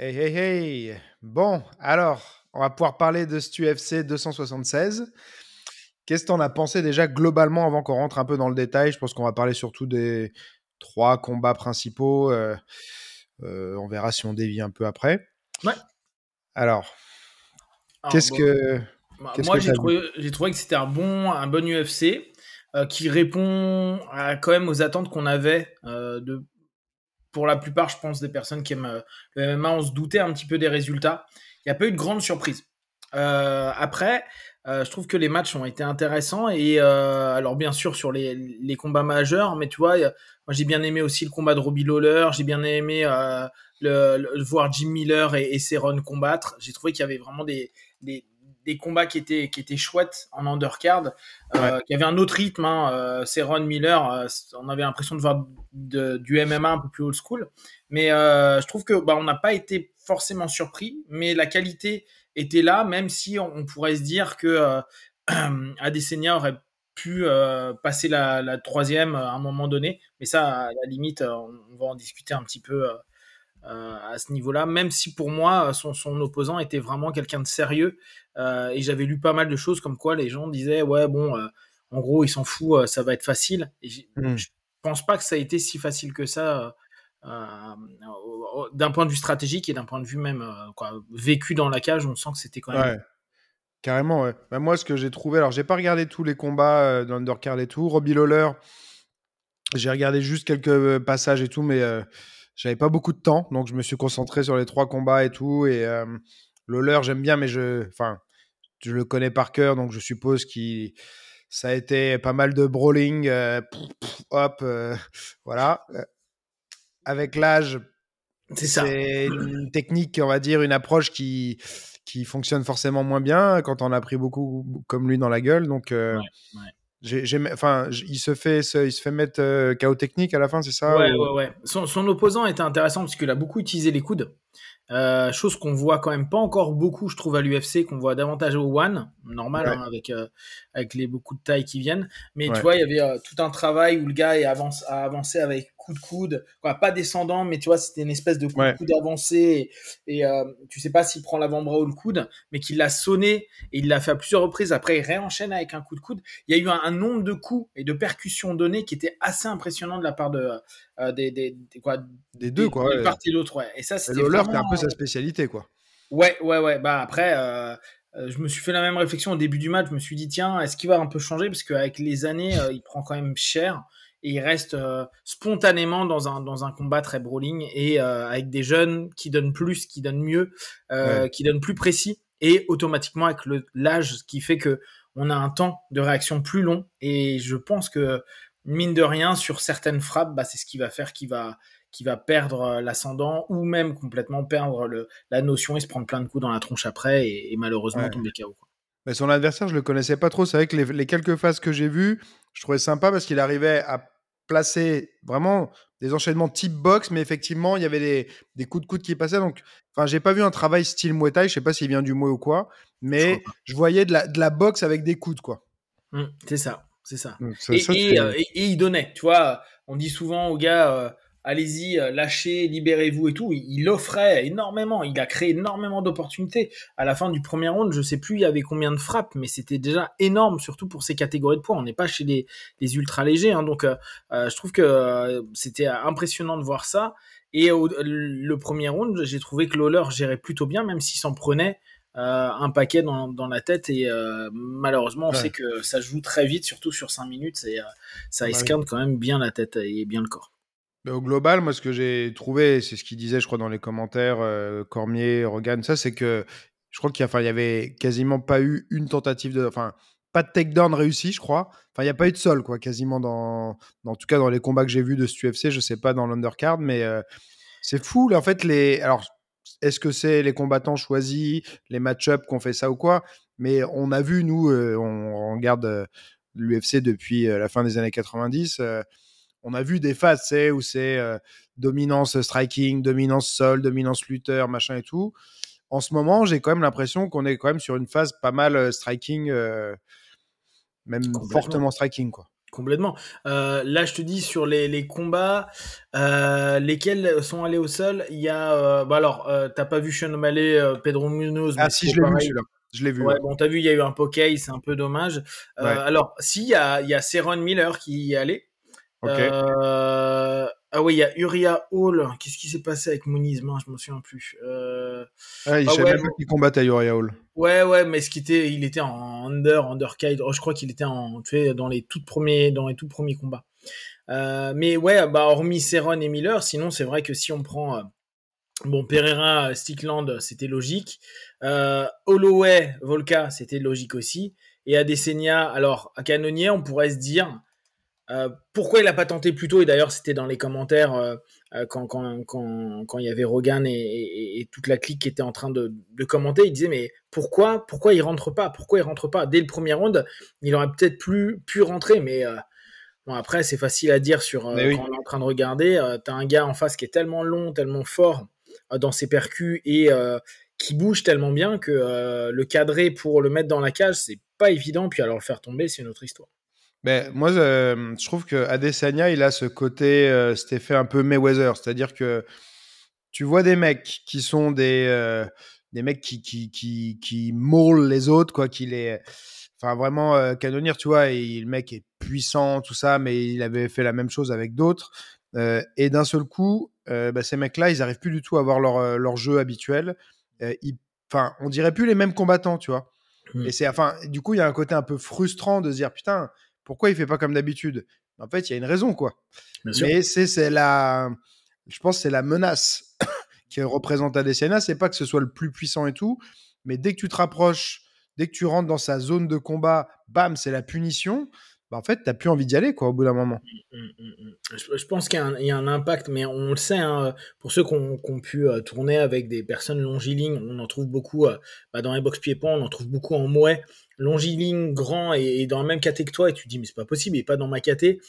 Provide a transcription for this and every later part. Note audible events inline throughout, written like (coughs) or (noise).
Hey, hey, hey. Bon, alors, on va pouvoir parler de ce UFC 276. Qu'est-ce que tu en as pensé déjà globalement avant qu'on rentre un peu dans le détail? Je pense qu'on va parler surtout des trois combats principaux. Euh, euh, on verra si on dévie un peu après. Ouais. Alors, qu'est-ce que. Bah, moi, j'ai trouvé, trouvé, que c'était un bon, un bon UFC euh, qui répond à, quand même aux attentes qu'on avait de pour la plupart, je pense, des personnes qui aiment euh, le MMA, on se doutait un petit peu des résultats. Il n'y a pas eu de grande surprise. Euh, après, euh, je trouve que les matchs ont été intéressants et alors bien sûr sur les, combats majeurs, mais tu vois, j'ai bien aimé aussi le combat de Robbie Lawler, j'ai bien aimé le, voir Jim Miller et, et Cerrone combattre. J'ai trouvé qu'il y avait vraiment des, des combats qui étaient, qui étaient chouettes en undercard. Euh, Il y avait un autre rythme. Hein, euh, Miller, euh, on avait l'impression de voir du MMA un peu plus old school. Mais je trouve que bah, on n'a pas été forcément surpris, mais la qualité était là, même si on, pourrait se dire que (clears throat) Adesanya aurait pu passer la, troisième à un moment donné. Mais ça, à la limite, on, va en discuter un petit peu à ce niveau-là, même si pour moi, son, son opposant était vraiment quelqu'un de sérieux euh, et j'avais lu pas mal de choses comme quoi les gens disaient ouais bon, euh, en gros il s'en fout, euh, ça va être facile. Et mmh. je pense pas que ça a été si facile que ça. d'un point de vue stratégique et d'un point de vue même quoi, vécu dans la cage, on sent que c'était quand même. Ouais. Carrément, ouais. Bah, moi, ce que j'ai trouvé, alors j'ai pas regardé tous les combats euh, dans l'undercard et tout. Robbie Lawler, j'ai regardé juste quelques passages et tout, mais j'avais pas beaucoup de temps, donc je me suis concentré sur les trois combats et tout. Et Lawler, j'aime bien, mais je, enfin, je le connais par cœur, donc je suppose qu'il ça a été pas mal de brawling, euh, hop, euh, (laughs) voilà. Euh, avec l'âge, c'est une technique, on va dire, une approche qui qui fonctionne forcément moins bien quand on a pris beaucoup comme lui dans la gueule. Donc, enfin, il se fait, il se fait mettre KO technique à la fin, c'est ça Ouais, ouais, ouais. Son, son, opposant était intéressant parce qu'il a beaucoup utilisé les coudes. Euh, chose qu'on voit quand même pas encore beaucoup, je trouve, à l'UFC, qu'on voit davantage au One, normal, hein, avec, euh, avec les beaucoup de tailles qui viennent. Mais tu vois, il y avait euh, tout un travail où le gars est avance, a avancé avec coup de coude, quoi, pas descendant, mais tu vois, c'était une espèce de coup de coude avancé. Et, euh, tu sais pas s'il prend l'avant-bras ou le coude, mais qu'il l'a sonné et il l'a fait à plusieurs reprises. Après, il réenchaîne avec un coup de coude. Il y a eu un, nombre de coups et de percussions données qui étaient assez impressionnants de la part de, euh, des, des, quoi, des deux, quoi. D'une partie et l'autre, ouais. Et ça, c'était. L'heure, un peu sa spécialité, quoi. Ouais, ouais, ouais. Bah après, euh, euh, je me suis fait la même réflexion au début du match. Je me suis dit, tiens, est-ce qu'il va un peu changer? Parce qu'avec les années, il prend quand même cher et il reste spontanément dans un, dans un combat très brawling et avec des jeunes qui donnent plus, qui donnent mieux, qui donnent plus précis et automatiquement avec l'âge, ce qui fait que on a un temps de réaction plus long et je pense que mine de rien, sur certaines frappes, bah, c'est ce qui va faire qu'il va, qui va perdre euh, l'ascendant ou même complètement perdre le, la notion et se prendre plein de coups dans la tronche après et, malheureusement tomber KO. Mais son adversaire, je le connaissais pas trop. C'est vrai que les, quelques phases que j'ai vues, je trouvais sympa parce qu'il arrivait à placer vraiment des enchaînements type box, mais effectivement, il y avait des, des coups de coude qui passaient. Donc, enfin, j'ai pas vu un travail style Muay Thai. Je sais pas s'il vient du Muay ou quoi, mais je, voyais de la, de la boxe avec des coudes, quoi. Mmh, c'est ça c'est ça. Euh, et, il donnait, tu vois. On dit souvent aux gars, euh, allez-y, euh, lâchez, libérez-vous et tout. Il, offrait énormément, il a créé énormément d'opportunités. À la fin du premier round, je sais plus il y avait combien de frappes, mais c'était déjà énorme, surtout pour ces catégories de poids. On n'est pas chez les, ultra légers, hein. donc je trouve que c'était impressionnant de voir ça. Et le premier round, j'ai trouvé que Lawler gérait plutôt bien, même s'il s'en prenait. Euh, un paquet dans, la tête et euh, malheureusement on sait que ça joue très vite, surtout sur 5 minutes, et euh, ça escarne quand même bien la tête et bien le corps. Mais au global, moi ce que j'ai trouvé, c'est ce qu'il disait je crois dans les commentaires, Cormier, Rogan, ça c'est que je crois qu'il y, y, avait quasiment pas eu une tentative de... Enfin, pas de takedown réussi, je crois. Enfin, il n'y a pas eu de sol, quoi, quasiment dans, En tout cas, dans les combats que j'ai vus de ce UFC, je sais pas dans l'undercard, mais c'est fou. En fait, les. Alors, est-ce que c'est les combattants choisis, les match-up qu'on fait ça ou quoi? Mais on a vu, nous, euh, on, regarde euh, l'UFC depuis euh, la fin des années 90. On a vu des phases où c'est dominance striking, dominance sol, dominance lutteur, machin et tout. En ce moment, j'ai quand même l'impression qu'on est quand même sur une phase pas mal striking, même fortement striking, quoi. complètement. Euh, là, je te dis sur les, les combats, euh, lesquels sont allés au sol. Il y a, euh, bah alors, t'as pas vu Sean O'Malley, Pedro Munoz. Ah si, je l'ai vu celui-là. Je l'ai vu. Ouais, bon, t'as vu, il y a eu un poké, c'est un peu dommage. Alors, si, il y a, y a Seron Miller qui y est allé. Euh, ah oui, il y a Uriah Hall. Qu'est-ce qui s'est passé avec Muniz Je me souviens plus. Euh... Ah, il ah, qu'il combattait Uriah Hall. Ouais, ouais, mais ce qui était, il était en under, undercade. Oh, je crois qu'il était en, tu sais, dans les tout premiers, dans les tout premiers combats. Euh, mais ouais, bah hormis Seron et Miller, sinon c'est vrai que si on prend euh, bon Pereira, Stickland, c'était logique. Euh, Holloway, Volka, c'était logique aussi. Et Adesanya, alors à Canonier, on pourrait se dire euh, pourquoi il n'a pas tenté plus tôt? Et d'ailleurs, c'était dans les commentaires euh, euh, quand, quand, quand, quand, il y avait Rogan et, toute la clique qui était en train de, de, commenter. Il disait mais pourquoi pourquoi il rentre pas? Pourquoi il rentre pas? Dès le premier round, il aurait peut-être plus pu rentrer, mais bon après c'est facile à dire sur quand on est en train de regarder. tu as un gars en face qui est tellement long, tellement fort dans ses percus et qui bouge tellement bien que le cadrer pour le mettre dans la cage, c'est pas évident. Puis alors le faire tomber, c'est une autre histoire. Ben, moi, euh, je trouve que Adesanya, il a ce côté, euh, cet effet un peu Mayweather. C'est-à-dire que tu vois des mecs qui sont des, euh, des mecs qui, qui, qui, qui maulent les autres, quoi, qui les. Enfin, vraiment, euh, Canonir, tu vois, et, le mec est puissant, tout ça, mais il avait fait la même chose avec d'autres. et d'un seul coup, bah, ces mecs-là, ils arrivent plus du tout à avoir leur, leur jeu habituel. Enfin, on dirait plus les mêmes combattants, tu vois. Mmh. Et c'est, enfin, du coup, il y a un côté un peu frustrant de se dire, putain, pourquoi il fait pas comme d'habitude? En fait, il y a une raison, quoi. Mais c'est la, je pense, c'est la menace (coughs) qui représente Adesanya. C'est pas que ce soit le plus puissant et tout, mais dès que tu te rapproches, dès que tu rentres dans sa zone de combat, bam, c'est la punition. Bah, en fait, tu n'as plus envie d'y aller, quoi, au bout d'un moment. Mmh, mmh, mmh, je, pense qu'il y, a un impact, mais on le sait, hein, pour ceux qui ont, pu euh, tourner avec des personnes longilignes, on en trouve beaucoup euh, bah, dans les box pieds on en trouve beaucoup en mouet, longiligne, grand et, dans la même caté que toi, et tu te dis, mais c'est pas possible, il est pas dans ma caté.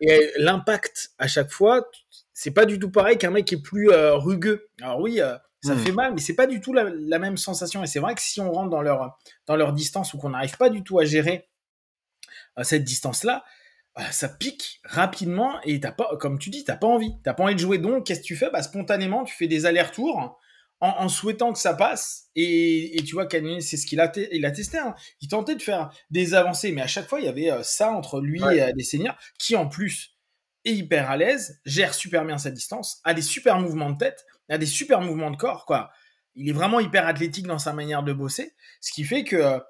Et l'impact, à chaque fois, c'est pas du tout pareil qu'un mec qui est plus euh, rugueux. Alors oui, ça fait mal, mais c'est pas du tout la, la même sensation. Et c'est vrai que si on rentre dans leur, dans leur distance ou qu'on n'arrive pas du tout à gérer à cette distance-là, bah, ça pique rapidement et t'as pas, comme tu dis, t'as pas envie. T'as pas envie de jouer. Donc, qu'est-ce que tu fais? Bah, Spontanément, tu fais des allers-retours en, souhaitant que ça passe. Et, tu vois, Canyon, c'est ce qu'il a, il a testé. Hein. Il tentait de faire des avancées, mais à chaque fois, il y avait euh, ça entre lui et des seigneurs qui, en plus, est hyper à l'aise, gère super bien sa distance, a des super mouvements de tête, a des super mouvements de corps, quoi. Il est vraiment hyper athlétique dans sa manière de bosser, ce qui fait que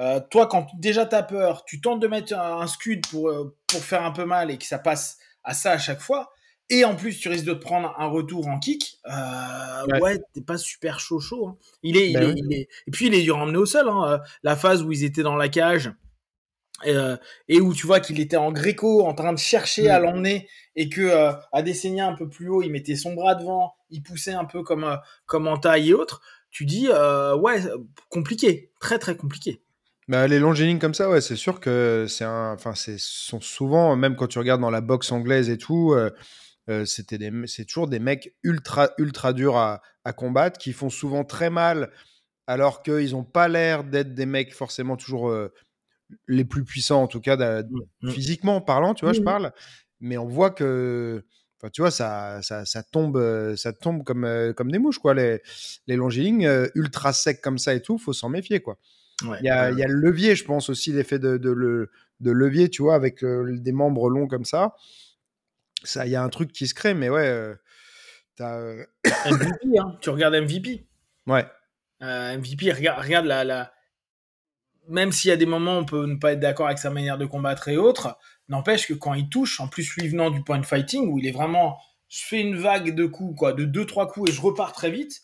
euh, euh, toi, quand déjà tu as peur, tu tentes de mettre un, scud pour, euh, pour faire un peu mal et que ça passe à ça à chaque fois, et en plus tu risques de te prendre un retour en kick, euh, ouais, t'es pas super chaud chaud. Hein. Il, est, il, ben est, Et puis il est dur à emmener au sol. Hein. La phase où ils étaient dans la cage et où tu vois qu'il était en gréco en train de chercher à mm. l'emmener et que à des un peu plus haut, il mettait son bras devant, il poussait un peu comme, comme en taille et autres. Tu dis, ouais, compliqué, très très compliqué. Bah, les longélignes comme ça, ouais, c'est sûr que c'est un. Enfin, c'est sont souvent, même quand tu regardes dans la boxe anglaise et tout, euh, euh, c'était des, c'est toujours des mecs ultra, ultra durs à, à, combattre, qui font souvent très mal, alors qu'ils n'ont pas l'air d'être des mecs forcément toujours euh, les plus puissants, en tout cas mmh, mmh. physiquement parlant, tu vois, je parle. Mais on voit que. Enfin, tu vois, ça, ça, ça tombe, ça tombe comme, comme des mouches, quoi. Les, les longilignes ultra secs comme ça et tout, faut s'en méfier, quoi il, y a, le levier, je pense aussi, l'effet de, le, de levier, tu vois, avec des membres longs comme ça. Ça, il y a un truc qui se crée, mais ouais. Euh, euh, (coughs) MVP, hein, tu regardes MVP. Ouais. Euh, MVP, regarde, regarde la, la... Même s'il y a des moments où on peut ne pas être d'accord avec sa manière de combattre et autres, n'empêche que quand il touche, en plus lui venant du point de fighting, où il est vraiment, je fais une vague de coups, quoi, de 2-3 coups et je repars très vite,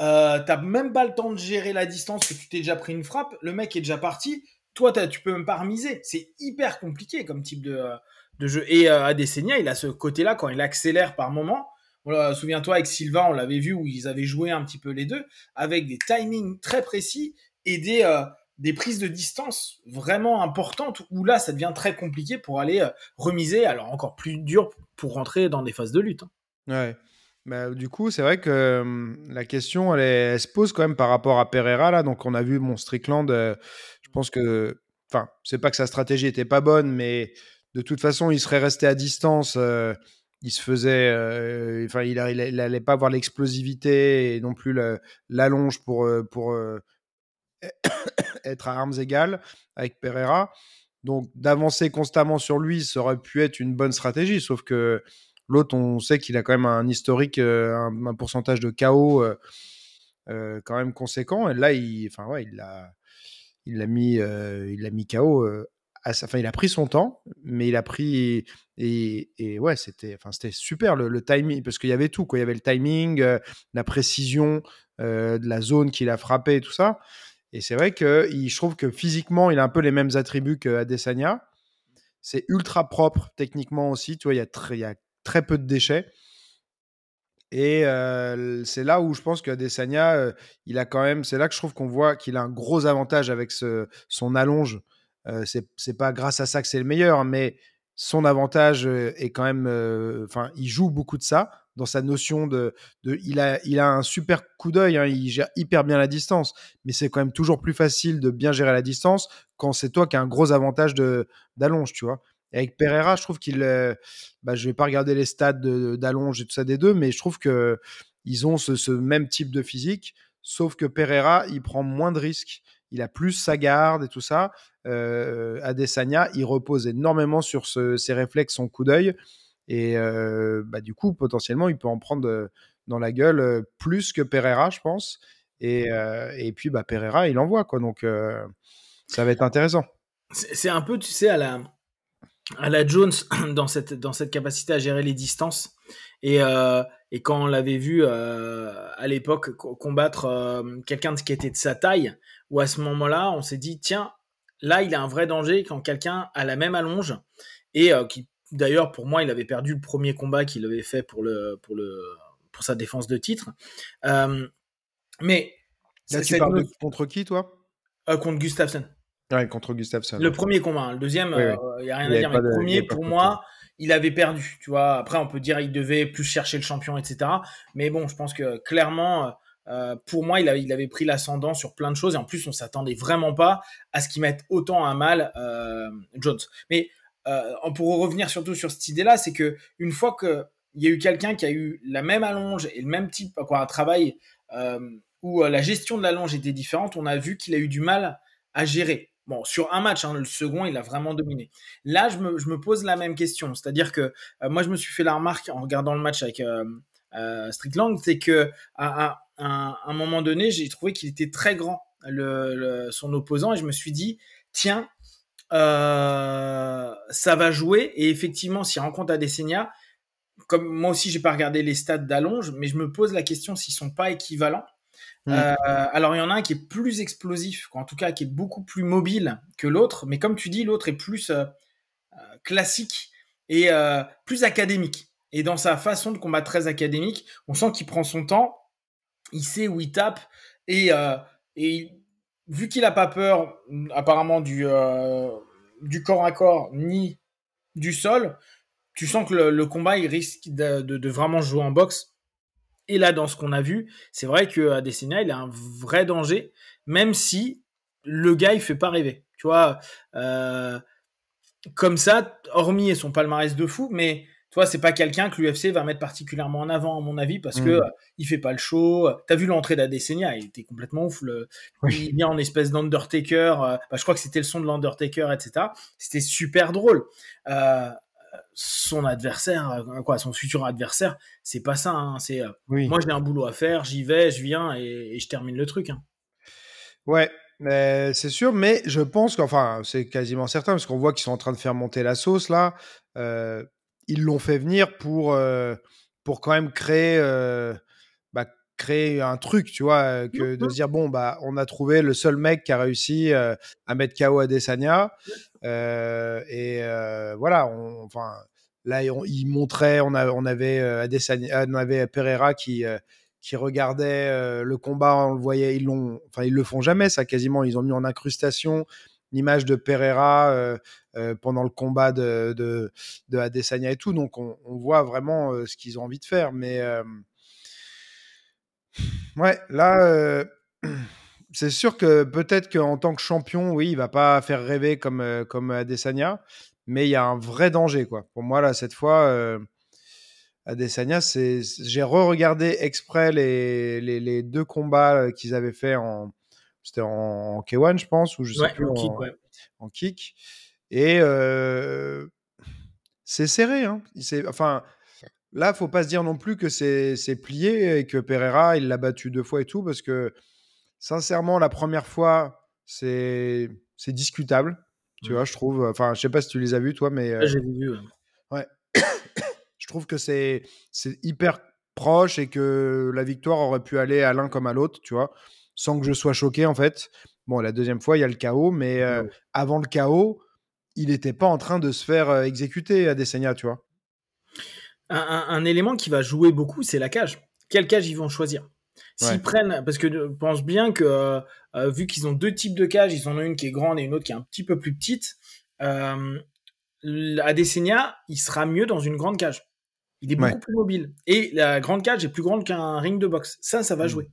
euh, t'as même pas le temps de gérer la distance que tu t'es déjà pris une frappe. Le mec est déjà parti. Toi, tu peux même pas remiser. C'est hyper compliqué comme type de, euh, de jeu. Et euh, Adesanya, il a ce côté-là quand il accélère par moment. Souviens-toi avec Silva, on l'avait vu où ils avaient joué un petit peu les deux avec des timings très précis et des, euh, des prises de distance vraiment importantes où là, ça devient très compliqué pour aller remiser. Alors encore plus dur pour rentrer dans des phases de lutte. Hein. Ouais. Bah, du coup, c'est vrai que la question, elle, se pose quand même par rapport à Pereira. Là. Donc, on a vu mon Strickland. je pense que, enfin, c'est pas que sa stratégie était pas bonne, mais de toute façon, il serait resté à distance. il se faisait, enfin, il, n'allait pas avoir l'explosivité et non plus l'allonge pour, pour (coughs) être à armes égales avec Pereira. Donc, d'avancer constamment sur lui, ça aurait pu être une bonne stratégie. Sauf que l'autre, on sait qu'il a quand même un historique, un, pourcentage de KO quand même conséquent. Et là, il, enfin, ouais, il l'a il l'a mis, il l'a mis KO enfin, il a pris son temps, mais il a pris et, ouais, c'était, enfin, c'était super le, timing parce qu'il y avait tout, quoi. Il y avait le timing, euh, la précision euh, de la zone qu'il a frappé, tout ça. Et c'est vrai que je trouve que physiquement, il a un peu les mêmes attributs qu'Adesanya. C'est ultra propre techniquement aussi. Tu vois, il y a très peu de déchets. Et c'est là où je pense qu'Adesanya, il a quand même, c'est là que je trouve qu'on voit qu'il a un gros avantage avec son allonge c'est pas grâce à ça que c'est le meilleur, mais son avantage est quand même. Enfin, il joue beaucoup de ça dans sa notion de. de il, a, il a un super coup d'œil, hein, il gère hyper bien la distance, mais c'est quand même toujours plus facile de bien gérer la distance quand c'est toi qui as un gros avantage d'allonge, tu vois. Avec Pereira, je trouve qu'il. bah, je vais pas regarder les stats d'allonge et tout ça des deux, mais je trouve que ils ont ce, même type de physique, sauf que Pereira, il prend moins de risques il a plus sa garde et tout ça. Euh, Adesanya, il repose énormément sur ses réflexes, son coup d'œil. Et euh, bah, du coup, potentiellement, il peut en prendre euh, dans la gueule euh, plus que Pereira, je pense. Et, et puis, bah, Pereira, il envoie. Quoi, donc, ça va être intéressant. C'est un peu, tu sais, à la, à la Jones (clears throat) dans cette, dans cette capacité à gérer les distances. Et, et quand on l'avait vu à l'époque combattre quelqu'un qui était de sa taille, où à ce moment-là, on s'est dit, tiens, là, il a un vrai danger quand quelqu'un a la même allonge et euh, qui, d'ailleurs, pour moi, il avait perdu le premier combat qu'il avait fait pour, le, pour, le, pour sa défense de titre. Euh, mais. Là, tu parles contre qui, toi? Euh, Contre Gustafsson. Ouais, contre Gustafsson. Le premier combat. Le deuxième, il n'y a rien à dire. Mais le premier, pour moi, il avait perdu. Tu vois, après, on peut dire qu'il devait plus chercher le champion, etc. Mais bon, je pense que clairement euh, pour moi, il, il avait pris l'ascendant sur plein de choses et en plus, on s'attendait vraiment pas à ce qu'il mette autant à mal euh, Jones. Mais euh, pour revenir surtout sur cette idée-là, c'est que une fois que il y a eu quelqu'un qui a eu la même allonge et le même type, quoi, un travail où la gestion de l'allonge était différente, on a vu qu'il a eu du mal à gérer. Bon, sur un match, hein, le second, il a vraiment dominé. Là, je me, pose la même question. C'est-à-dire que moi, je me suis fait la remarque en regardant le match avec Strickland, c'est que à, un moment donné, j'ai trouvé qu'il était très grand, son opposant, et je me suis dit, tiens, euh, ça va jouer. Et effectivement, s'il rencontre Adesanya, comme moi aussi, j'ai pas regardé les stats d'allonge, mais je me pose la question s'ils sont pas équivalents. Mmh. Euh, alors il y en a un qui est plus explosif, en tout cas qui est beaucoup plus mobile que l'autre, mais comme tu dis, l'autre est plus euh, classique et plus académique. Et dans sa façon de combattre très académique, on sent qu'il prend son temps il sait où il tape et, euh, vu qu'il n'a pas peur apparemment du, euh, corps à corps ni du sol, tu sens que le, combat il risque de, vraiment jouer en boxe. Et là, dans ce qu'on a vu, c'est vrai que Adesanya, il a un vrai danger, même si le gars, il fait pas rêver. Tu vois, euh, comme ça, hormis son palmarès de fou, mais toi, c'est pas quelqu'un que l'UFC va mettre particulièrement en avant, à mon avis, parce que mm. euh, il fait pas le show. T'as vu l'entrée d'Adesanya, il était complètement ouf. Il vient en espèce d'Undertaker. Euh, bah, je crois que c'était le son de l'Undertaker, etc. C'était super drôle. Euh, son adversaire, quoi, son futur adversaire, c'est pas ça. Hein. c'est moi, j'ai un boulot à faire, j'y vais, je viens et, je termine le truc. Hein. Ouais, c'est sûr, mais je pense qu'enfin, c'est quasiment certain, parce qu'on voit qu'ils sont en train de faire monter la sauce là ils l'ont fait venir pour, euh, pour quand même créer, euh, créer un truc, tu vois, euh, que de se dire, bon, bah, on a trouvé le seul mec qui a réussi à mettre KO Adesanya. et voilà, enfin, là, il montrait, on, a, on, avait, Adesanya, on avait Pereira qui qui regardait le combat, on le voyait, ils l'ont, enfin ils le font jamais ça quasiment, ils ont mis en incrustation l'image de Pereira euh, euh, pendant le combat de, de, Adesanya et tout. Donc on, voit vraiment euh, ce qu'ils ont envie de faire. Mais ouais, là, (clears throat) c'est sûr que peut-être qu'en tant que champion, oui, il va pas faire rêver comme, comme Adesanya. mais il y a un vrai danger, quoi. Pour moi, là, cette fois, euh, Adesanya, c'est, j'ai re-regardé exprès les, les, les deux combats euh, qu'ils avaient fait en, c'était en, K1, je pense, ou je sais Ouais, plus, en kick, ouais. en kick. Et euh, c'est serré, hein. C'est, enfin, là, faut pas se dire non plus que c'est, plié et que Pereira, il l'a battu deux fois et tout, parce que sincèrement, la première fois, c'est, discutable. Tu Mm. vois, je trouve. Enfin, je sais pas si tu les as vus, toi, mais euh, j'ai vu. ouais. (coughs) je trouve que c'est hyper proche et que la victoire aurait pu aller à l'un comme à l'autre, tu vois, sans que je sois choqué en fait. Bon, la deuxième fois, il y a le chaos, mais euh, avant le chaos, il n'était pas en train de se faire euh, exécuter à Desenia, tu vois. Un, un- un élément qui va jouer beaucoup, c'est la cage. Quelle cage ils vont choisir? S'ils Ouais. prennent, parce que je pense bien que euh, euh, vu qu'ils ont deux types de cages, ils en ont une qui est grande et une autre qui est un petit peu plus petite. Euh, Adesanya, il sera mieux dans une grande cage. Il est beaucoup Ouais. plus mobile. Et la grande cage est plus grande qu'un ring de boxe. Ça, ça va Mm. jouer.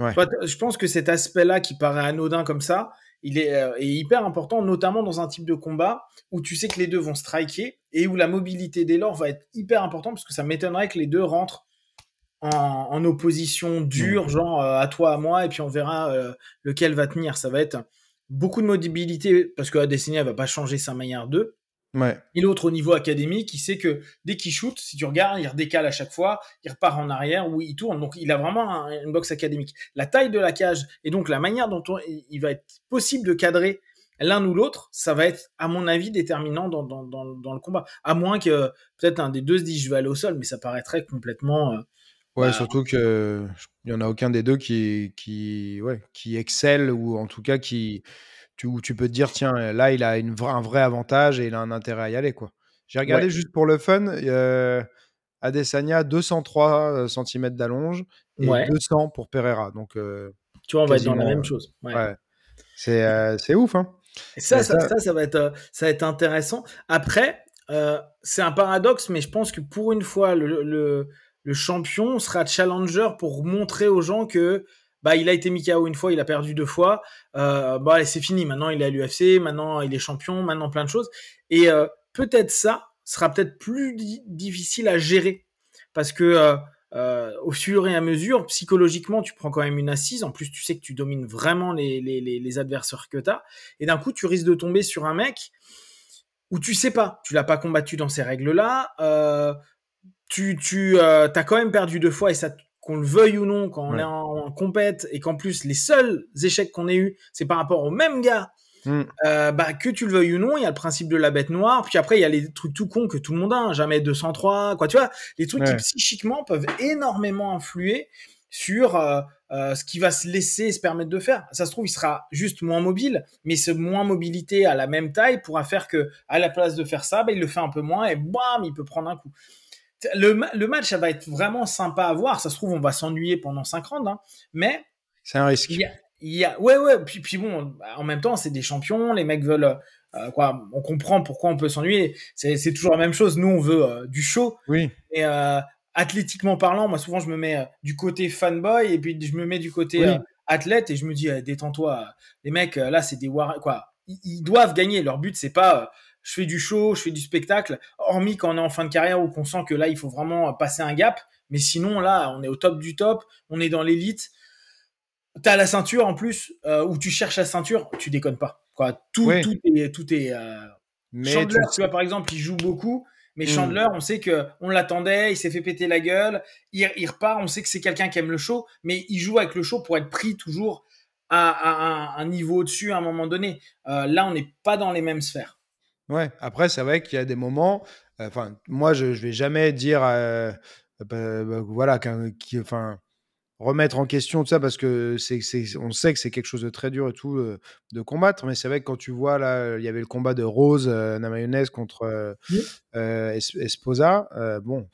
Ouais. Je pense que cet aspect-là qui paraît anodin comme ça, il est, euh, est hyper important, notamment dans un type de combat où tu sais que les deux vont striker et où la mobilité des lors va être hyper importante parce que ça m'étonnerait que les deux rentrent en, en opposition dure, genre euh, à toi, à moi, et puis on verra euh, lequel va tenir. Ça va être beaucoup de mobilité parce que Adesanya va pas changer sa manière d'eux. Ouais. Et l'autre au niveau académique, il sait que dès qu'il shoot, si tu regardes, il redécale à chaque fois, il repart en arrière ou il tourne. Donc il a vraiment un- une boxe académique. La taille de la cage et donc la manière dont on- il va être possible de cadrer l'un ou l'autre, ça va être, à mon avis, déterminant dans, dans, dans, dans le combat. À moins que peut-être un des deux se dise je vais aller au sol, mais ça paraîtrait complètement. euh, Ouais, Bah, surtout que il y en a aucun des deux qui qui ouais, qui excelle ou en tout cas qui tu où tu peux te dire tiens là il a une un vrai avantage et il a un intérêt à y aller quoi. J'ai regardé Ouais. juste pour le fun euh, Adesanya 203 cm d'allonge et Ouais. 200 pour Pereira donc euh, tu vois, on va être dans la même chose. Ouais. ouais. c'est euh, c'est ouf hein. Et ça, ça, ça- ça, ça va être, euh, ça va être intéressant. Après, euh, c'est un paradoxe, mais je pense que pour une fois, le, le, le champion sera challenger pour montrer aux gens que bah, il a été mis KO une fois, il a perdu deux fois. Euh, bah, c'est fini. Maintenant, il est à l'UFC. Maintenant, il est champion. Maintenant, plein de choses. Et euh, peut-être ça sera peut-être plus di- difficile à gérer parce que euh, au fur et à mesure, psychologiquement, tu prends quand même une assise. En plus, tu sais que tu domines vraiment les, les, les, adversaires que tu as. Et d'un coup, tu risques de tomber sur un mec où tu sais pas, tu l'as pas combattu dans ces règles-là, tu, tu euh, as quand même perdu deux fois et ça, qu'on le veuille ou non, quand on Ouais. est en, en compète et qu'en plus les seuls échecs qu'on ait eu, c'est par rapport au même gars, Mm. euh, bah, que tu le veuilles ou non, il y a le principe de la bête noire, puis après il y a les trucs tout cons que tout le monde a, hein, jamais 203, quoi, tu vois, les trucs qui psychiquement peuvent énormément influer sur euh, euh, ce qui va se laisser se permettre de faire. Ça se trouve, il sera juste moins mobile, mais ce moins mobilité à la même taille pourra faire que, à la place de faire ça, bah, il le fait un peu moins et bam, il peut prendre un coup. Le, ma- le match, ça va être vraiment sympa à voir. Ça se trouve, on va s'ennuyer pendant 5 rounds, hein. mais C'est un risque. y a, y a- ouais, ouais. Puis, puis bon, en même temps, c'est des champions. Les mecs veulent, euh, quoi. On comprend pourquoi on peut s'ennuyer. C'est, c'est toujours la même chose. Nous, on veut euh, du show. Oui. Et euh, athlétiquement parlant, moi, souvent, je me mets euh, du côté fanboy et puis je me mets du côté Oui. euh, athlète et je me dis, euh, détends-toi. Les mecs, euh, là, c'est des war... quoi. Ils, ils doivent gagner. Leur but, c'est pas. Je fais du show, je fais du spectacle, hormis quand on est en fin de carrière ou qu'on sent que là, il faut vraiment passer un gap. Mais sinon, là, on est au top du top, on est dans l'élite. T'as la ceinture en plus, euh, où tu cherches la ceinture, tu déconnes pas. Quoi. Tout, Oui. tout est, tout est euh, Mais Chandler, tu- tu vois, par exemple, il joue beaucoup, mais Mm. Chandler, on sait que on l'attendait, il s'est fait péter la gueule, il, il repart, on sait que c'est quelqu'un qui aime le show, mais il joue avec le show pour être pris toujours à, un niveau au-dessus à un moment donné. Euh, là, on n'est pas dans les mêmes sphères. Ouais, après, c'est vrai qu'il y a des moments. euh, Enfin, moi, je, je vais jamais dire, euh, bah, bah, voilà, qui, enfin, remettre en question tout ça parce que c'est, on sait que c'est quelque chose de très dur et tout euh, de combattre. Mais c'est vrai que quand tu vois là, il y avait le combat de Rose euh, Namajunas contre Oui. Es- Esposa. bon,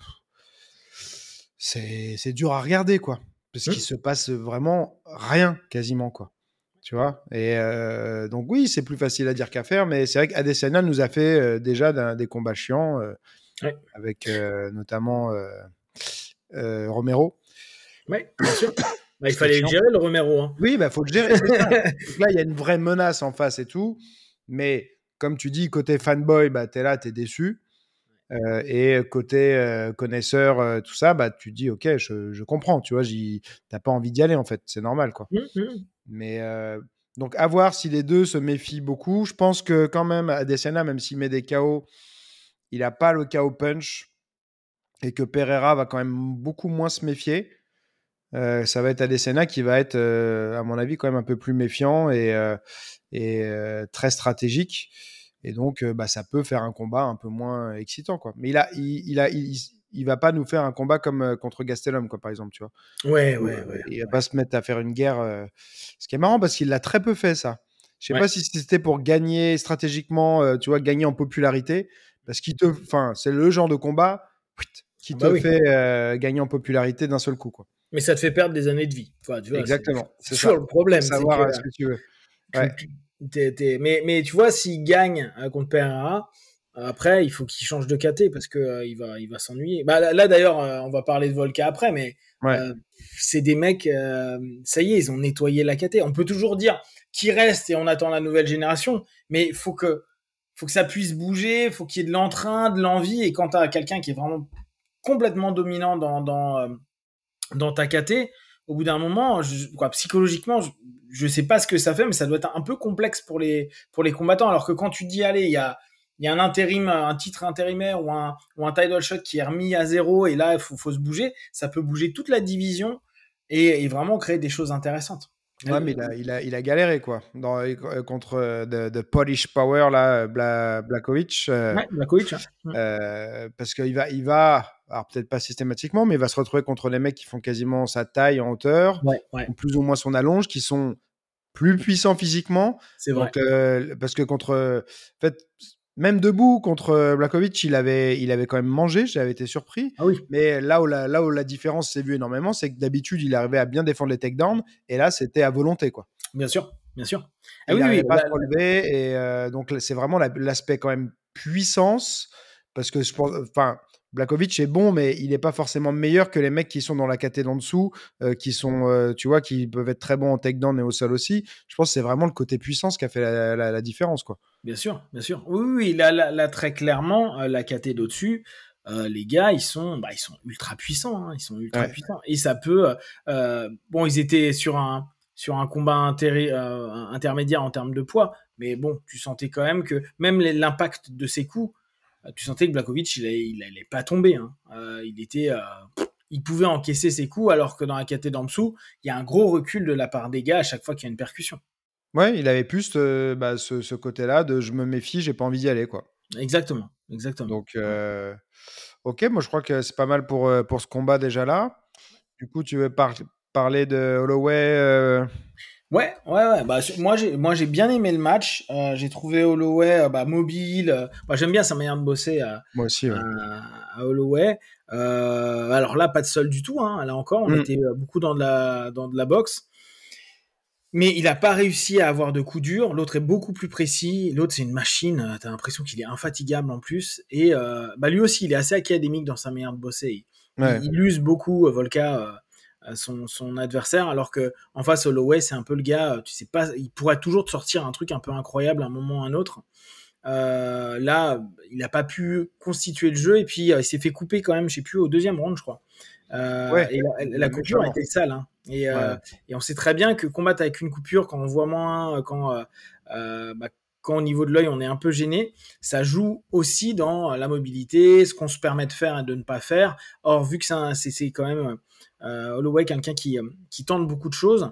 c'est, c'est dur à regarder, quoi, parce Oui. qu'il se passe vraiment rien quasiment, quoi. Tu vois Et euh, donc oui, c'est plus facile à dire qu'à faire, mais c'est vrai qu'Adesanya nous a fait euh, déjà des combats chiants, euh, Ouais. avec notamment Romero. Oui, bien sûr. (coughs) Bah, il fallait le gérer, le Romero. Hein. Oui, bah faut le gérer. (laughs) là, il y a une vraie menace en face et tout, mais comme tu dis, côté fanboy, bah, tu es là, tu es déçu. Euh, et côté euh, connaisseur, euh, tout ça, bah, tu te dis, ok, je, je comprends, tu vois, t'as pas envie d'y aller, en fait, c'est normal, quoi. Mmh, mmh. Mais donc, à voir si les deux se méfient beaucoup. Je pense que quand même, Adesanya, même s'il met des KO, il a pas le KO punch et que Pereira va quand même beaucoup moins se méfier. ça va être Adesanya qui va être, à mon avis, quand même un peu plus méfiant et, très stratégique. Et donc, bah, ça peut faire un combat un peu moins excitant. Mais il a, il, a, il, va pas nous faire un combat comme contre Gastelum, quoi, par exemple, tu vois. Ouais, ouais, ouais. Il va pas se mettre à faire une guerre. Ce qui est marrant parce qu'il l'a très peu fait, ça. Je sais pas si c'était pour gagner stratégiquement, tu vois, gagner en popularité, parce qu'il te, enfin, c'est le genre de combat qui ah te bah fait gagner en popularité d'un seul coup, quoi. Mais ça te fait perdre des années de vie. tu vois, Exactement. C'est toujours le problème. Savoir ce que tu veux. Ouais. Mais, mais tu vois, s'il gagne euh, contre Pereira, après, il faut qu'il change de KT parce que euh, il va, il va s'ennuyer. Bah, là, d'ailleurs, euh, on va parler de Volca après, mais c'est des mecs, ça y est, ils ont nettoyé la KT. On peut toujours dire qui reste et on attend la nouvelle génération, mais il faut que, faut que ça puisse bouger, il faut qu'il y ait de l'entrain, de l'envie. Et quand tu as quelqu'un qui est vraiment complètement dominant dans, dans, dans ta KT, au bout d'un moment, quoi, psychologiquement, je, ne sais pas ce que ça fait, mais ça doit être un peu complexe pour les, pour les combattants. Alors que quand tu dis, allez, il y a, y a un intérim, un titre intérimaire ou un, ou un title shot qui est remis à zéro et là, il faut, faut se bouger, ça peut bouger toute la division et, vraiment créer des choses intéressantes. Ouais, mais il a, il a, il a galéré, quoi. Dans, euh, contre de, de, Polish Power, là, Bla, Blakovic. Euh, ouais, Blakovic. Hein. Euh, parce qu'il va, il va, alors peut-être pas systématiquement, mais il va se retrouver contre des mecs qui font quasiment sa taille en hauteur, plus ou moins son allonge, qui sont plus puissants physiquement. C'est vrai. Euh, parce que contre, en fait, même debout contre Blakovic, il avait, il avait quand même mangé. J'avais été surpris. Ah oui. Mais là où la, là où la différence s'est vue énormément, c'est que d'habitude, il arrivait à bien défendre les takedowns, et là, c'était à volonté, quoi. Bien sûr, bien sûr. Ah il oui, pas à se relever, et euh, donc c'est vraiment l'aspect quand même puissance, parce que je pense, enfin Blakovic est bon, mais il n'est pas forcément meilleur que les mecs qui sont dans la caté d'en dessous, euh, qui sont, euh, tu vois, qui peuvent être très bons en takedown et au sol aussi. Je pense que c'est vraiment le côté puissance qui a fait la, différence, quoi. Bien sûr, bien sûr. Oui, oui, là, là, très clairement, euh, la caté d'au-dessus, les gars, ils sont, bah, ils sont ultra puissants. Hein. ils sont ultra puissants. Et ça peut. bon, ils étaient sur un, sur un combat intermédiaire en termes de poids, mais bon, tu sentais quand même que même l'impact de ces coups tu sentais que Blakovic, il n'allait pas tomber. Hein. Euh, il était, euh, il pouvait encaisser ses coups, alors que dans la KT d'en dessous, il y a un gros recul de la part des gars à chaque fois qu'il y a une percussion. Ouais, il avait plus bah, ce, côté-là de je me méfie, j'ai pas envie d'y aller, quoi. Exactement, exactement. Donc, ok, moi je crois que c'est pas mal pour, pour ce combat déjà là. Du coup, tu veux parler de Holloway Ouais, ouais, ouais. Bah, moi, j'ai, moi, j'ai bien aimé le match. Euh, j'ai trouvé Holloway euh, bah, mobile. Euh, bah, j'aime bien sa manière de bosser à, moi aussi, à, Holloway. alors là, pas de sol du tout. Hein. Là encore, on mm. était beaucoup dans de la, dans de la boxe. Mais il n'a pas réussi à avoir de coups durs. L'autre est beaucoup plus précis. L'autre, c'est une machine. T'as l'impression qu'il est infatigable en plus. Et bah, lui aussi, il est assez académique dans sa manière de bosser. Il, il use beaucoup, Volka son, son, adversaire, alors que en face Holloway c'est un peu le gars, euh, tu sais pas, il pourrait toujours te sortir un truc un peu incroyable à un moment ou à un autre. Euh, là, il n'a pas pu constituer le jeu et puis euh, il s'est fait couper quand même, je sais plus, au deuxième round, je crois. et la, coupure était sale. Hein. Et, et, on sait très bien que combattre avec une coupure, quand on voit moins, quand, bah, quand au niveau de l'œil on est un peu gêné, ça joue aussi dans la mobilité, ce qu'on se permet de faire et de ne pas faire. Or, vu que c'est quand même euh, Holloway, quelqu'un qui, euh, qui tente beaucoup de choses,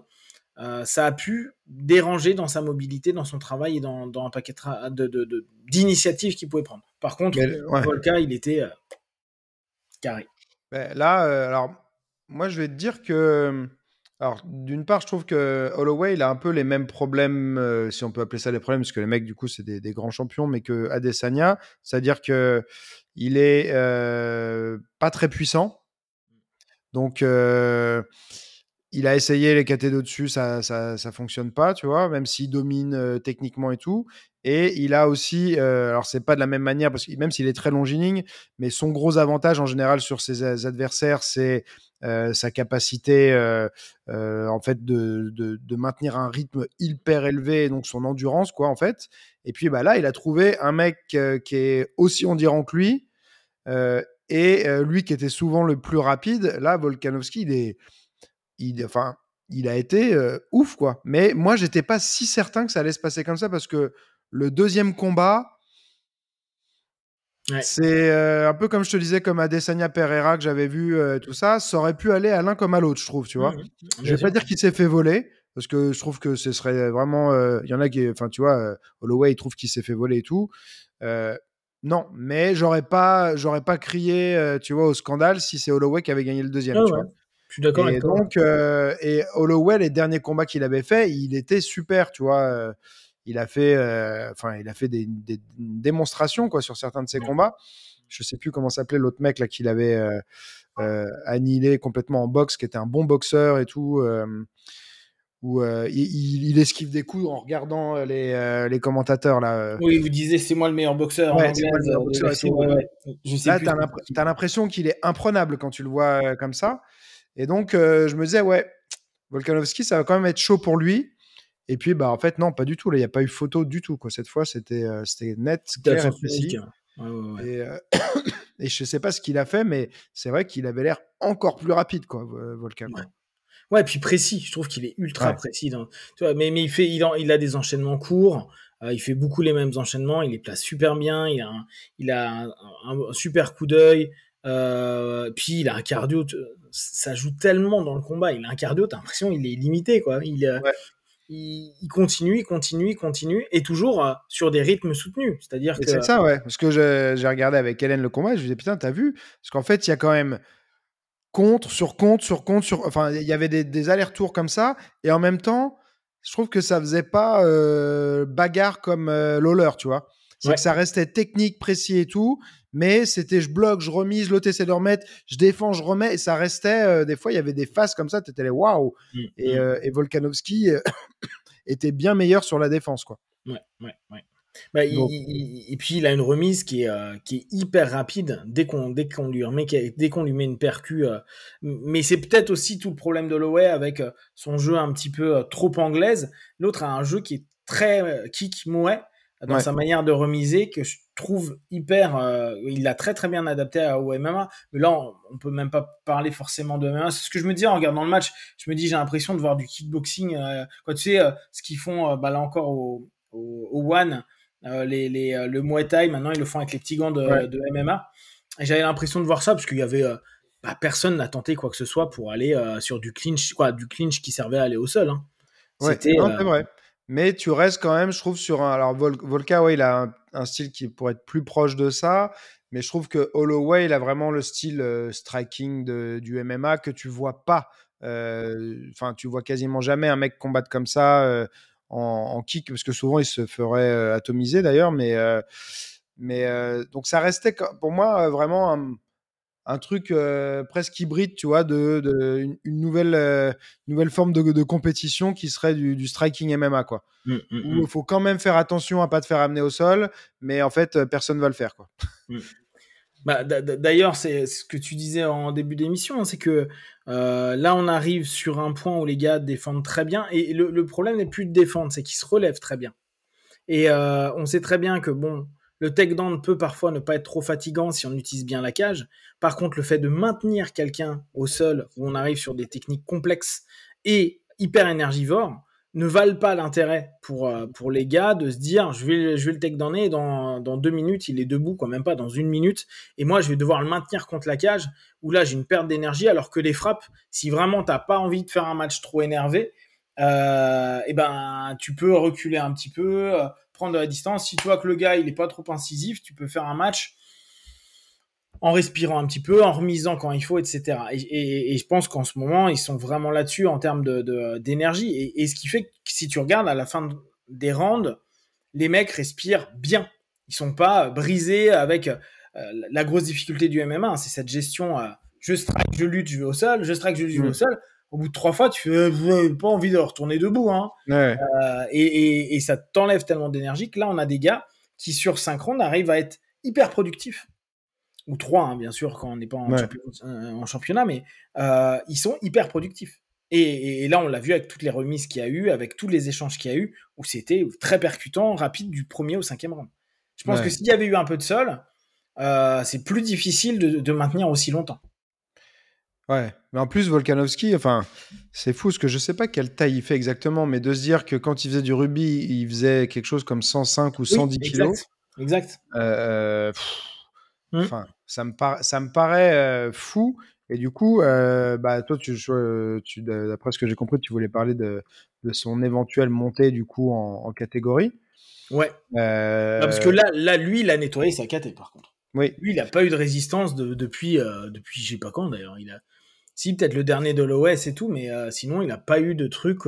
euh, ça a pu déranger dans sa mobilité, dans son travail et dans, un paquet d'initiatives de, qu'il pouvait prendre. Par contre, Volka, il était carré. là, alors, moi, je vais te dire que. Alors, d'une part, je trouve que Holloway, il a un peu les mêmes problèmes, si on peut appeler ça des problèmes, parce que les mecs, du coup, c'est des, grands champions, mais que Adesanya, c'est-à-dire que il est pas très puissant. Donc, il a essayé les KT dessus ça, ça, fonctionne pas, tu vois, même s'il domine techniquement et tout. Et il a aussi, euh, alors c'est pas de la même manière, parce que même s'il est très longiligne, mais son gros avantage en général sur ses adversaires, c'est sa capacité en fait de, de, maintenir un rythme hyper élevé, donc son endurance, quoi, en fait. Et puis bah, là, il a trouvé un mec qui est aussi endirant que lui, et lui qui était souvent le plus rapide. Là, Volkanovski, il est. Il, enfin, il a été ouf, quoi. Mais moi, j'étais pas si certain que ça allait se passer comme ça parce que le deuxième combat, c'est un peu comme je te disais, comme Adesanya Pereira que j'avais vu, tout ça. Ça aurait pu aller à l'un comme à l'autre, je trouve, tu vois. Je vais pas dire qu'il s'est fait voler parce que je trouve que ce serait vraiment. Il y en a qui, enfin, tu vois, Holloway, il trouve qu'il s'est fait voler et tout. Non, mais j'aurais pas, j'aurais pas crié, tu vois, au scandale si c'est Holloway qui avait gagné le deuxième. tu vois. Je suis d'accord et donc, euh, et Holloway, les derniers combats qu'il avait fait, il était super, tu vois. Euh, il a fait, euh, enfin, il a fait des, démonstrations quoi sur certains de ses combats. Je sais plus comment s'appelait l'autre mec là qu'il avait annihilé complètement en boxe, qui était un bon boxeur et tout. Où il, esquive des coups en regardant les, les commentateurs là. Oui, vous disiez c'est moi le meilleur boxeur. Ouais, c'est moi le meilleur boxeur. là, t'as l'impression qu'il est imprenable quand tu le vois comme ça. Et donc, euh, je me disais, ouais, Volkanovski, ça va quand même être chaud pour lui. Et puis, bah, en fait, non, pas du tout. Il n'y a pas eu photo du tout. Quoi. Cette fois, c'était euh, net, clair et précis. Et, euh, (coughs) et, je ne sais pas ce qu'il a fait, mais c'est vrai qu'il avait l'air encore plus rapide, quoi, Volkan. Ouais. puis précis. Je trouve qu'il est ultra précis. Tu vois, mais, mais il, fait, il, il, a des enchaînements courts. il fait beaucoup les mêmes enchaînements. Il les place super bien. Il a un, il a un super coup d'œil. Euh, puis il a un cardio, ça joue tellement dans le combat. Il a un cardio, t'as l'impression il est limité quoi. Il, euh, il, continue, il continue, il continue, et toujours euh, sur des rythmes soutenus. C'est-à-dire que c'est ça ouais. Parce que j'ai regardé avec Hélène le combat, je me disais putain t'as vu? Parce qu'en fait il y a quand même contre sur contre sur contre sur. Enfin il y avait des, des allers-retours comme ça, et en même temps je trouve que ça faisait pas bagarre comme Lawler, tu vois. C'est que ça restait technique, précis et tout mais c'était je bloque, je remise, l'autre essaie de remettre, je défends, je remets, et ça restait, euh, des fois, il y avait des phases comme ça, tu étais là, waouh mmh, et, mmh. euh, et, Volkanovski euh, (coughs) était bien meilleur sur la défense, quoi. Ouais, ouais, ouais. Bah, et puis il a une remise qui est, qui est hyper rapide dès qu'on dès qu'on lui remet dès qu'on lui met une percu. mais c'est peut-être aussi tout le problème de Lowe avec son jeu un petit peu trop anglaise. L'autre a un jeu qui est très kick mouet dans sa manière de remiser que je trouve hyper. Euh, il l'a très très bien adapté au MMA. Mais là, on, peut même pas parler forcément de MMA. C'est ce que je me dis en regardant le match. Je me dis, j'ai l'impression de voir du kickboxing. Euh, quand tu sais euh, ce qu'ils font, bah, là encore au, au, One, les, les, le Muay Thai, maintenant ils le font avec les petits gants de, de MMA. Et j'avais l'impression de voir ça parce qu'il y avait. Bah, personne n'a tenté quoi que ce soit pour aller sur du clinch, quoi, du clinch qui servait à aller au sol. Hein. C'était. c'est vrai. Mais tu restes quand même, je trouve, sur un. Alors, Volka, ouais, il a un, style qui pourrait être plus proche de ça. Mais je trouve que Holloway, il a vraiment le style euh, striking de, du MMA que tu vois pas. Euh, enfin, tu vois quasiment jamais un mec combattre comme ça euh, en, en, kick, parce que souvent il se ferait atomiser d'ailleurs. Mais, mais donc ça restait pour moi vraiment un, un truc euh, presque hybride, tu vois, de, une, nouvelle, euh, nouvelle forme de, compétition qui serait du, striking MMA, quoi. Mmh, mmh, Où mmh. il faut quand même faire attention à pas te faire amener au sol, mais en fait, euh, personne va le faire, quoi. Bah, D'ailleurs, c'est ce que tu disais en début d'émission, hein, c'est que là, on arrive sur un point où les gars défendent très bien, et le, problème n'est plus de défendre, c'est qu'ils se relèvent très bien. Et on sait très bien que, bon, le takedown peut parfois ne pas être trop fatigant si on utilise bien la cage. Par contre, le fait de maintenir quelqu'un au sol où on arrive sur des techniques complexes et hyper énergivores ne valent pas l'intérêt pour, euh, pour les gars de se dire je vais, je vais le takedowner et dans, deux minutes il est debout, quoi, même pas dans une minute. Et moi je vais devoir le maintenir contre la cage où là j'ai une perte d'énergie alors que les frappes, si vraiment t'as pas envie de faire un match trop énervé, euh, et ben tu peux reculer un petit peu, euh, prendre de la distance. Si tu vois que le gars, il est pas trop incisif, tu peux faire un match en respirant un petit peu, en remisant quand il faut, etc. Et, je pense qu'en ce moment, ils sont vraiment là-dessus en termes d'énergie. De, et, ce qui fait que si tu regardes à la fin des rounds, les mecs respirent bien. Ils sont pas brisés avec euh, la grosse difficulté du MMA. C'est cette gestion, euh, je strike, je lutte, je vais au sol, je strike, je lutte, je vais au sol. au bout de trois fois, tu fais, j'ai pas envie de retourner debout, hein. Ouais. Euh, et ça t'enlève tellement d'énergie que là, on a des gars qui, sur 5 rounds, arrivent à être hyper productifs. Ou 3, hein, bien sûr, quand on n'est pas en, Ouais. championnat, en championnat, mais euh, ils sont hyper productifs. Et, et- et là, on l'a vu avec toutes les remises qu'il y a eu, avec tous les échanges qu'il y a eu, où c'était très percutant, rapide du premier au cinquième round. Je pense Ouais. que s'il y avait eu un peu de sol, euh, c'est plus difficile de, de maintenir aussi longtemps. Ouais, mais en plus Volkanovski, enfin, c'est fou parce que je sais pas quelle taille il fait exactement, mais de se dire que quand il faisait du rugby, il faisait quelque chose comme 105 ou 110 Oui, kilos, exact. Exact. euh, pff, Hmm. enfin, ça me par- ça me paraît fou. Et du coup, bah toi, tu, tu d'après ce que j'ai compris, tu voulais parler de, de son éventuelle montée du coup en, en catégorie. Ouais. Euh, parce que là, là, lui, il a nettoyé sa caté, par contre. oui, Lui, il n'a pas eu de résistance de- depuis, euh, depuis je sais pas quand d'ailleurs. Il a, si peut-être le dernier de l'OS et tout, mais euh, sinon, il n'a pas eu de truc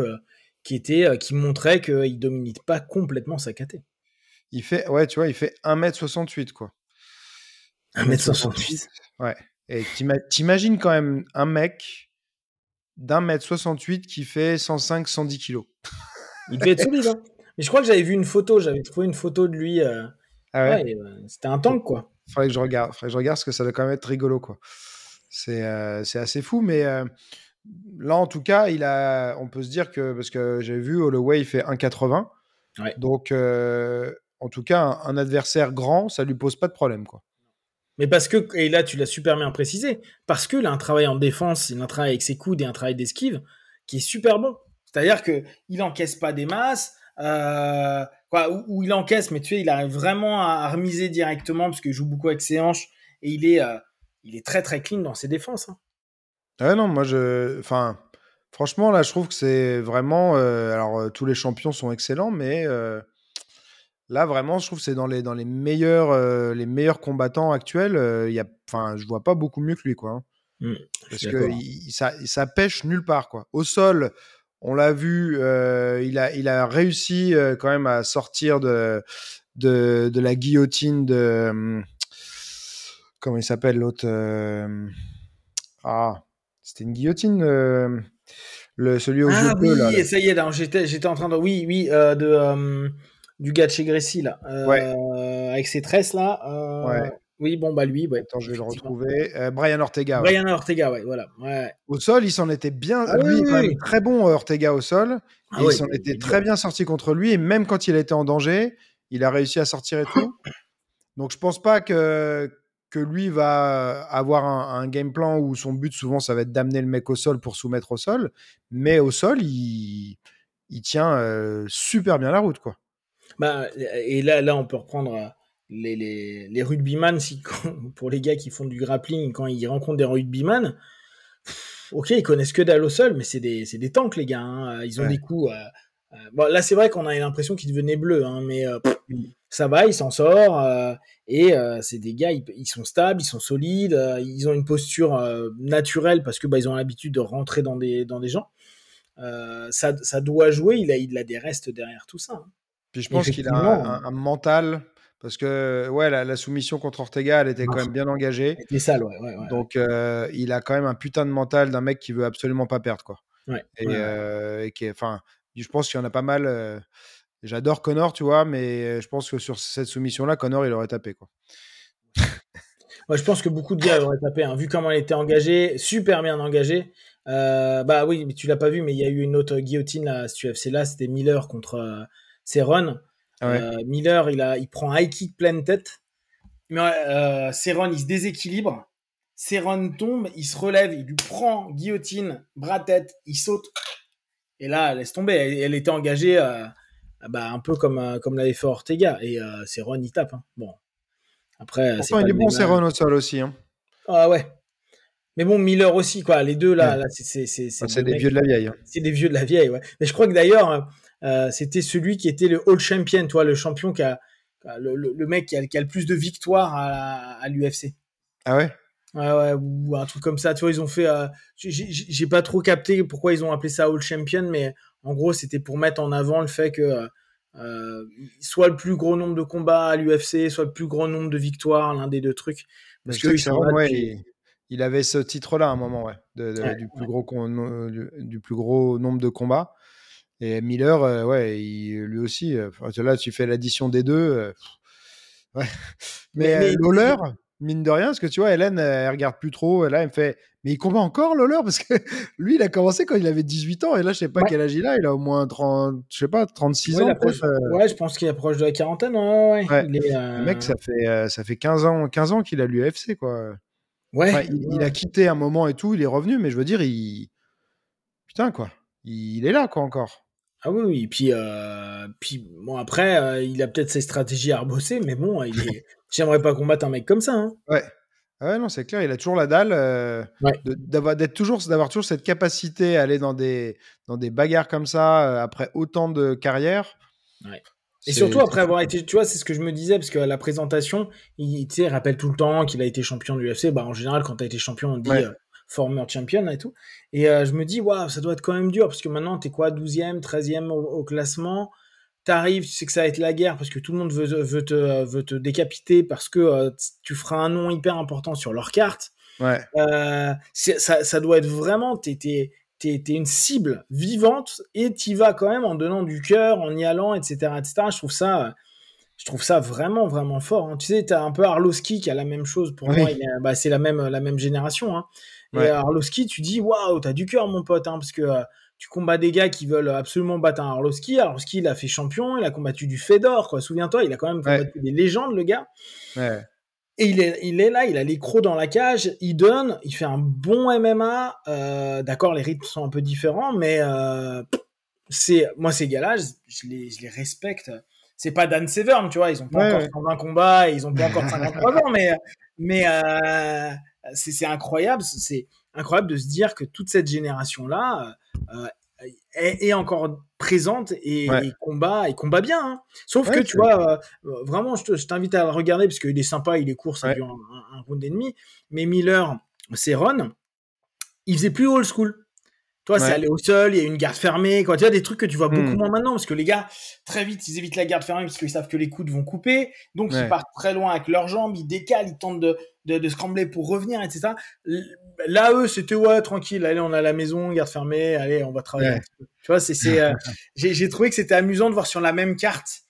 qui était, qui montrait qu'il domine pas complètement sa KT. il fait, ouais, tu vois, il fait 1m68 quoi. 1m68. Ouais. Et t'ima- t'imagines quand même un mec d'un mètre 68 qui fait 105, 110 kilos. Il devait être solide. Hein. Mais je crois que j'avais vu une photo, j'avais trouvé une photo de lui. euh, Ah ouais? ouais, euh, C'était un tank, quoi. Faudrait que je regarde. Faudrait que je regarde parce que ça doit quand même être rigolo, quoi. C'est euh, assez fou, mais là, en tout cas, il a, on peut se dire que parce que j'ai vu Holloway, il fait 1,80. Ouais. Donc, en tout cas, un, un adversaire grand, ça lui pose pas de problème, quoi. Mais parce que, et là tu l'as super bien précisé, parce qu'il a un travail en défense, il a un travail avec ses coudes et un travail d'esquive qui est super bon. C'est-à-dire que il encaisse pas des masses, euh, il encaisse, mais tu sais, il arrive vraiment à, remiser directement parce qu'il joue beaucoup avec ses hanches et il est, euh, il est très très clean dans ses défenses. hein. Ouais, non, moi, je, enfin, franchement, là, je trouve que c'est vraiment, euh, alors, euh, tous les champions sont excellents, mais là, vraiment, je trouve que c'est dans les, dans les meilleurs, euh, les meilleurs combattants actuels. euh, Il y a, enfin, je vois pas beaucoup mieux que lui, quoi. hein. Mm, Parce que il- ça, ça pêche nulle part, quoi. Au sol, on l'a vu, euh, il a, il a réussi euh, quand même à sortir de, de, de la guillotine de, comment il s'appelle l'autre Ah, c'était une guillotine, le, celui au Ah jeu oui, bleu, là, là. et ça y est, j'étais, j'étais en train de, oui, oui, de du gars de chez Gracie là, euh, Ouais. avec ses tresses là. euh, Ouais. Oui, bon bah lui, ouais. Attends, je vais le retrouver. Euh, Brian Ortega. ouais. Brian Ortega, ouais, voilà. Ouais. Au sol, il s'en était bien. Ah lui, oui, est quand oui, même oui. très bon, Ortega, au sol. Ah et il s'en était très bien sorti contre lui. Et même quand il était en danger, il a réussi à sortir et tout. Donc, je pense pas que, que lui va avoir un, un game plan où son but, souvent, ça va être d'amener le mec au sol pour soumettre au sol. Mais au sol, il, il tient euh, super bien la route, quoi. Bah, et là, là, on peut reprendre euh, les, les, les rugbyman, si, (laughs) pour les gars qui font du grappling, quand ils rencontrent des rugbyman, ok, ils connaissent que dalle au sol, mais c'est des, des tanks, les gars. hein. Ils ont Ouais. des coups. euh, euh, bon, là, c'est vrai qu'on a l'impression qu'ils devenaient bleus, hein, mais euh, pff, ça va, ils s'en sortent. euh, et c'est des gars, ils, ils sont stables, ils sont solides, ils ont une posture naturelle parce que bah, ils ont l'habitude de rentrer dans des, dans des gens. Ça, ça doit jouer, il a, il a des restes derrière tout ça. hein. Puis je pense qu'il a un, mental. Parce que ouais, la, la soumission contre Ortega, elle était quand Ah. même bien engagée. C'était sale, ouais, ouais, ouais. Donc, euh, il a quand même un putain de mental d'un mec qui veut absolument pas perdre, quoi. Ouais, Et, euh, et qui est, enfin, je pense qu'il y en a pas mal. euh, J'adore Connor, tu vois, mais je pense que sur cette soumission-là, Connor, il aurait tapé, quoi. (laughs) Moi, je pense que beaucoup de gars auraient tapé, hein, vu comment elle était engagée, super bien engagée. Bah oui, mais tu l'as pas vu, mais il y a eu une autre guillotine là, ce UFC là, c'était Miller contre euh, Cerrone. Ah ouais. Euh, Miller, il, a, il prend high kick pleine tête. Mais euh, Cerrone, il se déséquilibre. Cerrone tombe, il se relève, il lui prend guillotine, bras-tête, il saute. Et là, laisse tomber. Elle, elle était engagée euh, bah, un peu comme, comme l'avait fait Ortega. Et Cerrone, il tape. hein. Bon. Après, c'est Pourtant, pas il est bon, même- Cerrone au sol aussi. Hein. Ah ouais. Mais bon, Miller aussi, quoi. Les deux, là, Ouais. là c'est c'est- c'est- c'est C'est deux des mecs- vieux de la vieille. hein. c'est des vieux de la vieille, ouais. Mais je crois que d'ailleurs, euh, c'était celui qui était le All Champion, toi, le champion qui a, le, le- le mec qui a, qui a le plus de victoires à, à l'UFC. Ah ouais? Ouais, ouais, ou un truc comme ça. Tu vois, ils ont fait. euh, j'ai- pas trop capté pourquoi ils ont appelé ça All Champion, mais en gros, c'était pour mettre en avant le fait que euh, soit le plus gros nombre de combats à l'UFC, soit le plus grand nombre de victoires, l'un des deux trucs. Parce que ils sont ouais, depuis- il, il avait ce titre-là à un moment, ouais, du, plus gros du, plus gros nombre de combats. Et Miller, ouais, lui aussi. là, tu fais l'addition des deux. ouais. (laughs) Mais, mais Lawler, mine de rien, parce que tu vois, Hélène, elle regarde plus trop. Là, elle me fait Mais il combat encore, Lawler? Parce que (laughs) lui, il a commencé quand il avait 18 ans. Et là, je sais pas quel âge il a. Il a au moins 30, je sais pas, 36 ans. Euh. Ouais, je pense qu'il approche de la quarantaine. Ouais, Le mec, ça fait, euh, ça fait 15 ans, 15 ans qu'il a l'UFC, quoi. Ouais. il, a quitté un moment et tout. Il est revenu, mais je veux dire, il. Putain, quoi. Il est là, quoi, encore. Ah oui, oui. Puis, euh, puis bon, après, il a peut-être ses stratégies à rebosser, mais bon, il est. (laughs) J'aimerais pas combattre un mec comme ça. Hein. Ouais. Ah ouais, non, c'est clair, il a toujours la dalle euh, d'avoir d'être toujours d'avoir toujours cette capacité à aller dans des dans des bagarres comme ça euh, après autant de carrière. Ouais. Et surtout après avoir été, tu vois, c'est ce que je me disais parce qu'à la présentation, il, rappelle tout le temps qu'il a été champion de l'UFC. Bah en général, quand tu as été champion, on dit euh, former champion et tout. Et je me dis, waouh, ça doit être quand même dur parce que maintenant, tu es quoi, 12e, 13e au classement? T'arrives, tu sais que ça va être la guerre parce que tout le monde veut, veut, te, veut te décapiter parce que euh, tu feras un nom hyper important sur leur carte. Ouais. Euh, ça, ça, doit être vraiment, t'es, t'es, t'es, une cible vivante et t'y vas quand même en donnant du cœur, en y allant, etc., etc. Je trouve ça, je trouve ça vraiment, vraiment fort. Hein. Tu sais, t'as un peu Arlovski qui a la même chose pour moi. bah, c'est la même, la même génération. Hein. Et Arlovski, tu dis, waouh, t'as du cœur, mon pote, hein, parce que euh, tu combats des gars qui veulent absolument battre un Arlovski. Arlovski, il a fait champion, il a combattu du Fedor, quoi. Souviens-toi, il a quand même combattu des légendes, le gars. Et il est, il est là, il a les crocs dans la cage, il donne, il fait un bon MMA. Euh, d'accord, les rythmes sont un peu différents, mais euh, c'est moi ces gars-là, je, les, je les respecte. C'est pas Dan Severn, tu vois, ils ont pas encore 120 combats, et ils ont pas encore 53 ans, mais mais euh, c'est incroyable, c'est incroyable de se dire que toute cette génération-là euh, est, encore présente et, combat et combat bien. Hein. Sauf que tu vois, euh, vraiment, je t'invite à le regarder parce qu'il est sympa, il est court, ça dure un, un, round et demi. Mais Miller, c'est Ron, il faisait plus old school. Toi, c'est aller au sol, il y a une garde fermée, quoi. Tu vois, des trucs que tu vois beaucoup hmm. moins maintenant, parce que les gars, très vite, ils évitent la garde fermée parce qu'ils savent que les coudes vont couper. Donc, ils partent très loin avec leurs jambes, ils décalent, ils tentent de, de, de scrambler pour revenir, etc. Là, eux, c'était ouais, tranquille, allez, on a la maison, garde fermée, allez, on va travailler. Tu vois, c'est, euh, (laughs) j'ai trouvé que c'était amusant de voir sur la même carte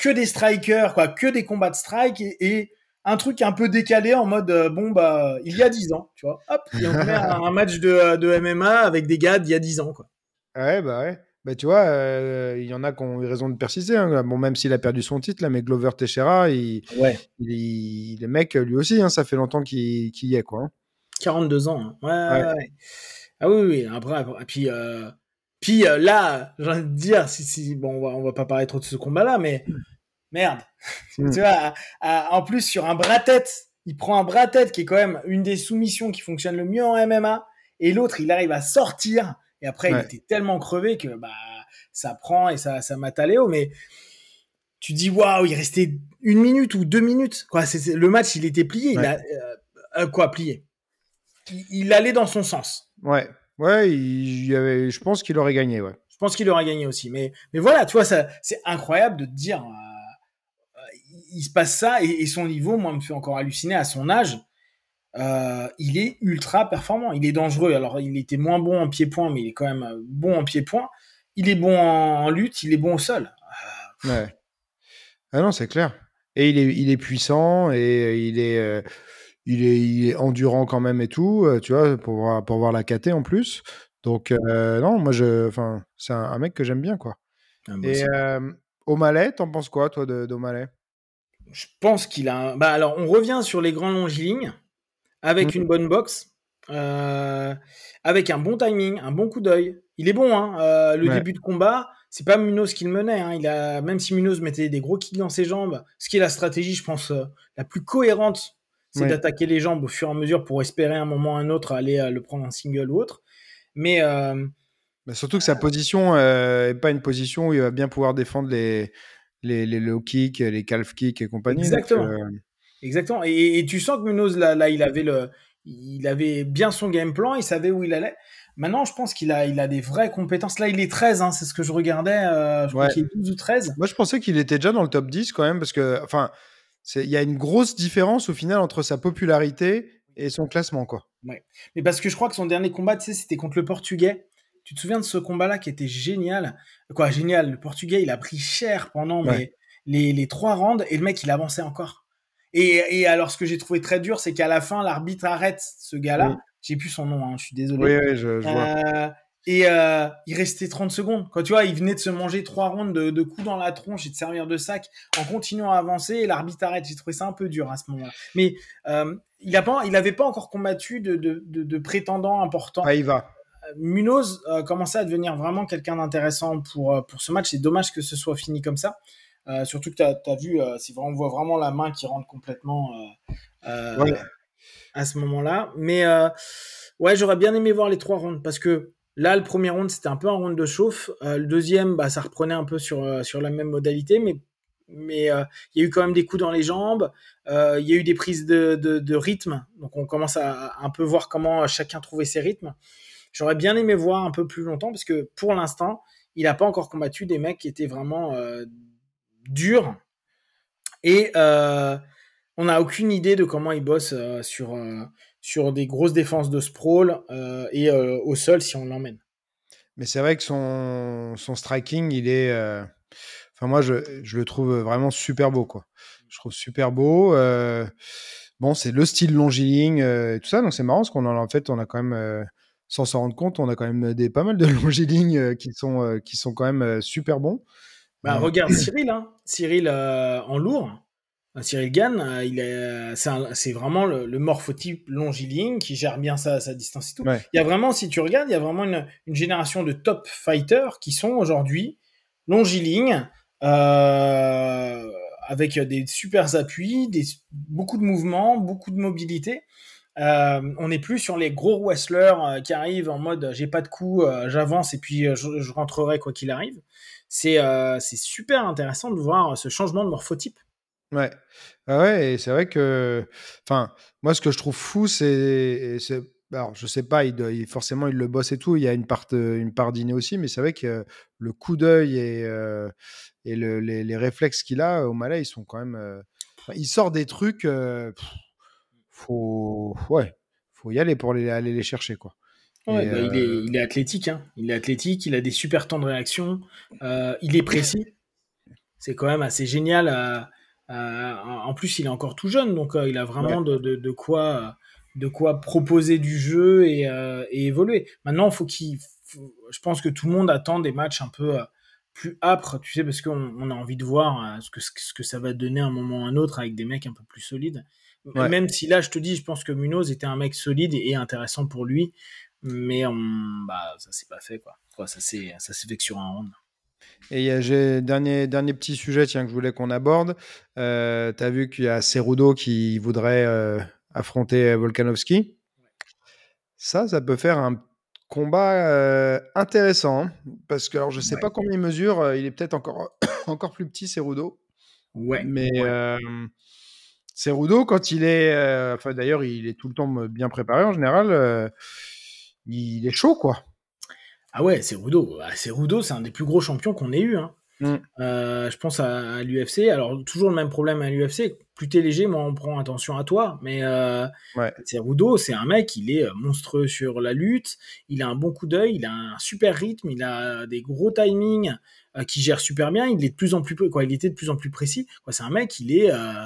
que des strikers, quoi, que des combats de strike et, un truc un peu décalé en mode euh, bon bah il y a 10 ans, tu vois. Hop, et on met un, match de, de, MMA avec des gars d'il y a 10 ans, quoi. Ouais, bah ouais. Bah, tu vois, euh, il y en a qui ont eu raison de persister. Hein. Bon, même s'il a perdu son titre, là, mais Glover Teixeira, il, ouais. il, le mec, lui aussi, hein, ça fait longtemps qu'il y est, quoi. Hein. 42 ans. Hein. Ouais, ouais. Ah oui, oui. Après, puis, euh, puis là, j'ai envie de dire, si, si, bon, on va, on va pas parler trop de ce combat-là, mais merde. Hmm. tu vois, en plus, sur un bras-tête, il prend un bras-tête qui est quand même une des soumissions qui fonctionne le mieux en MMA, et l'autre, il arrive à sortir, et après, il était tellement crevé que bah, ça prend et ça, ça mate à Léo, mais tu dis, waouh, il restait une minute ou deux minutes. Quoi, le match, il était plié. Il a, euh, quoi, plié? Il, allait dans son sens. Ouais, ouais, il, y avait, je pense qu'il aurait gagné, ouais. Je pense qu'il aurait gagné aussi. Mais, mais voilà, tu vois, ça, c'est incroyable de te dire, euh, il se passe ça et, son niveau, moi, me fait encore halluciner à son âge. Euh, il est ultra performant. Il est dangereux. Alors, il était moins bon en pied-point, mais il est quand même bon en pied-point. Il est bon en, lutte, il est bon au sol. ouais. Ah non, c'est clair. Et il est, il est puissant et il est il est, endurant quand même et tout, euh, tu vois, pour voir, pour voir la KT en plus. Donc, euh, non, moi, je, c'est un, mec que j'aime bien, quoi. Ah, et euh, O'Malley, t'en penses quoi, toi, d'O'Malley? Je pense qu'il a. Bah, alors, on revient sur les grands longilignes avec mmh. une bonne boxe, avec un bon timing, un bon coup d'œil. Il est bon, hein. le début de combat, c'est pas Munoz qui le menait. Hein. Il a, même si Munoz mettait des gros kicks dans ses jambes, ce qui est la stratégie, je pense, la plus cohérente c'est d'attaquer les jambes au fur et à mesure pour espérer un moment ou un autre aller euh, le prendre en single ou autre. Mais, euh, surtout que sa position n'est euh, pas une position où il va bien pouvoir défendre les, les, les low kicks, les calf kicks et compagnie. Exactement. Exactement. Et, tu sens que Munoz, là, là, il, avait le, il avait bien son game plan, il savait où il allait. Maintenant, je pense qu'il a, il a des vraies compétences. Là, il est 13, hein, c'est ce que je regardais. je crois qu'il est 12 ou 13. Moi, je pensais qu'il était déjà dans le top 10 quand même, parce que, enfin, il y a une grosse différence au final entre sa popularité et son classement, quoi. Ouais. Mais parce que je crois que son dernier combat, tu sais, c'était contre le Portugais. Tu te souviens de ce combat-là qui était génial? Quoi, génial. Le Portugais, il a pris cher pendant les, les, trois rounds et le mec, il avançait encore. Et, et alors, ce que j'ai trouvé très dur, c'est qu'à la fin, l'arbitre arrête ce gars-là. J'ai plus son nom, hein, je suis désolé. Oui, oui, je, vois. Euh, et euh, il restait 30 secondes. Quand tu vois, il venait de se manger trois rondes de, de coups dans la tronche et de servir de sac en continuant à avancer. Et l'arbitre arrête. J'ai trouvé ça un peu dur à ce moment-là. Mais euh, il n'avait pas, il pas encore combattu de, de, de, prétendants importants. Ah, il va. Munoz euh, commençait à devenir vraiment quelqu'un d'intéressant pour, euh, pour ce match. C'est dommage que ce soit fini comme ça. Euh, surtout que tu as, vu, c'est on voit vraiment la main qui rentre complètement à ce moment-là. Mais ouais, j'aurais bien aimé voir les trois rounds parce que là, le premier round, c'était un peu un round de chauffe. le deuxième, bah, ça reprenait un peu sur, sur la même modalité, mais mais il y a eu quand même des coups dans les jambes, il y a eu des prises de, de, rythme, donc on commence à, à, un peu voir comment chacun trouvait ses rythmes. J'aurais bien aimé voir un peu plus longtemps parce que pour l'instant, il n'a pas encore combattu des mecs qui étaient vraiment euh, durs. Et euh, on n'a aucune idée de comment il bosse euh, sur, sur des grosses défenses de sprawl et au sol si on l'emmène. Mais c'est vrai que son, son striking, il est. Enfin, moi, je, je, le trouve vraiment super beau, quoi. Je trouve super beau. bon, c'est le style longiligne et tout ça, donc c'est marrant parce qu'on en, en fait, on a quand même sans s'en rendre compte, on a quand même des, pas mal de (laughs) longilignes euh, qui sont, euh, qui sont quand même euh, super bons. Bah, regarde (clears throat) Cyril, hein. Cyril en lourd. Cyril Gann, il est, c'est, vraiment le, morphotype longiligne qui gère bien sa, sa distance et tout. Il y a vraiment, si tu regardes, il y a vraiment une, une génération de top fighters qui sont aujourd'hui longilignes, avec des super appuis, des, beaucoup de mouvements, beaucoup de mobilité. Euh, on n'est plus sur les gros wrestlers euh, qui arrivent en mode j'ai pas de coup, euh, j'avance et puis je, rentrerai quoi qu'il arrive. C'est super intéressant de voir ce changement de morphotype. Ouais, ah ouais, et c'est vrai que, moi ce que je trouve fou, c'est, alors je sais pas, il, forcément il le bosse et tout, il y a une part, une part aussi, mais c'est vrai que le coup d'œil et, et les, réflexes qu'il a au Malais, ils sont quand même, il sort des trucs faut, ouais, faut y aller pour aller, aller les chercher, quoi. Bah, il, est, euh, il, est, athlétique, hein. il est athlétique, il a des super temps de réaction, euh, il est précis. C'est quand même assez génial. Euh, en plus, il est encore tout jeune, donc il a vraiment de, de, quoi, de quoi proposer du jeu et, et évoluer. Maintenant, faut qu'il, je pense que tout le monde attend des matchs un peu plus âpres, tu sais, parce qu'on a envie de voir ce que, ce que ça va donner un moment ou un autre avec des mecs un peu plus solides. Même si là, je te dis, je pense que Munoz était un mec solide et intéressant pour lui, mais bah, ça s'est pas fait. Quoi. ça s'est fait que sur un round. Et j'ai dernier, dernier petit sujet tiens, que je voulais qu'on aborde. Euh, tu as vu qu'il y a Cerudo qui voudrait euh, affronter Volkanovski. Ça, ça peut faire un combat euh, intéressant. Hein, parce que alors, je sais pas combien il mesure. il est peut-être encore, (coughs) encore plus petit, Cerudo. Ouais. Mais Cerudo, quand il est. Euh, enfin, d'ailleurs, il est tout le temps bien préparé en général. Euh, il est chaud, quoi. Ah ouais, Cerudo. Ah, Cerudo, c'est un des plus gros champions qu'on ait eu. Hein. Mm. Euh, je pense à, l'UFC. Alors, toujours le même problème à l'UFC. Plus t'es léger, moins on prend attention à toi. Mais ouais. Cerudo, c'est un mec, il est monstrueux sur la lutte. Il a un bon coup d'œil, il a un super rythme, il a des gros timings qui gère super bien. Il est de plus en plus, quoi, il était de plus en plus précis. C'est un mec, il est euh,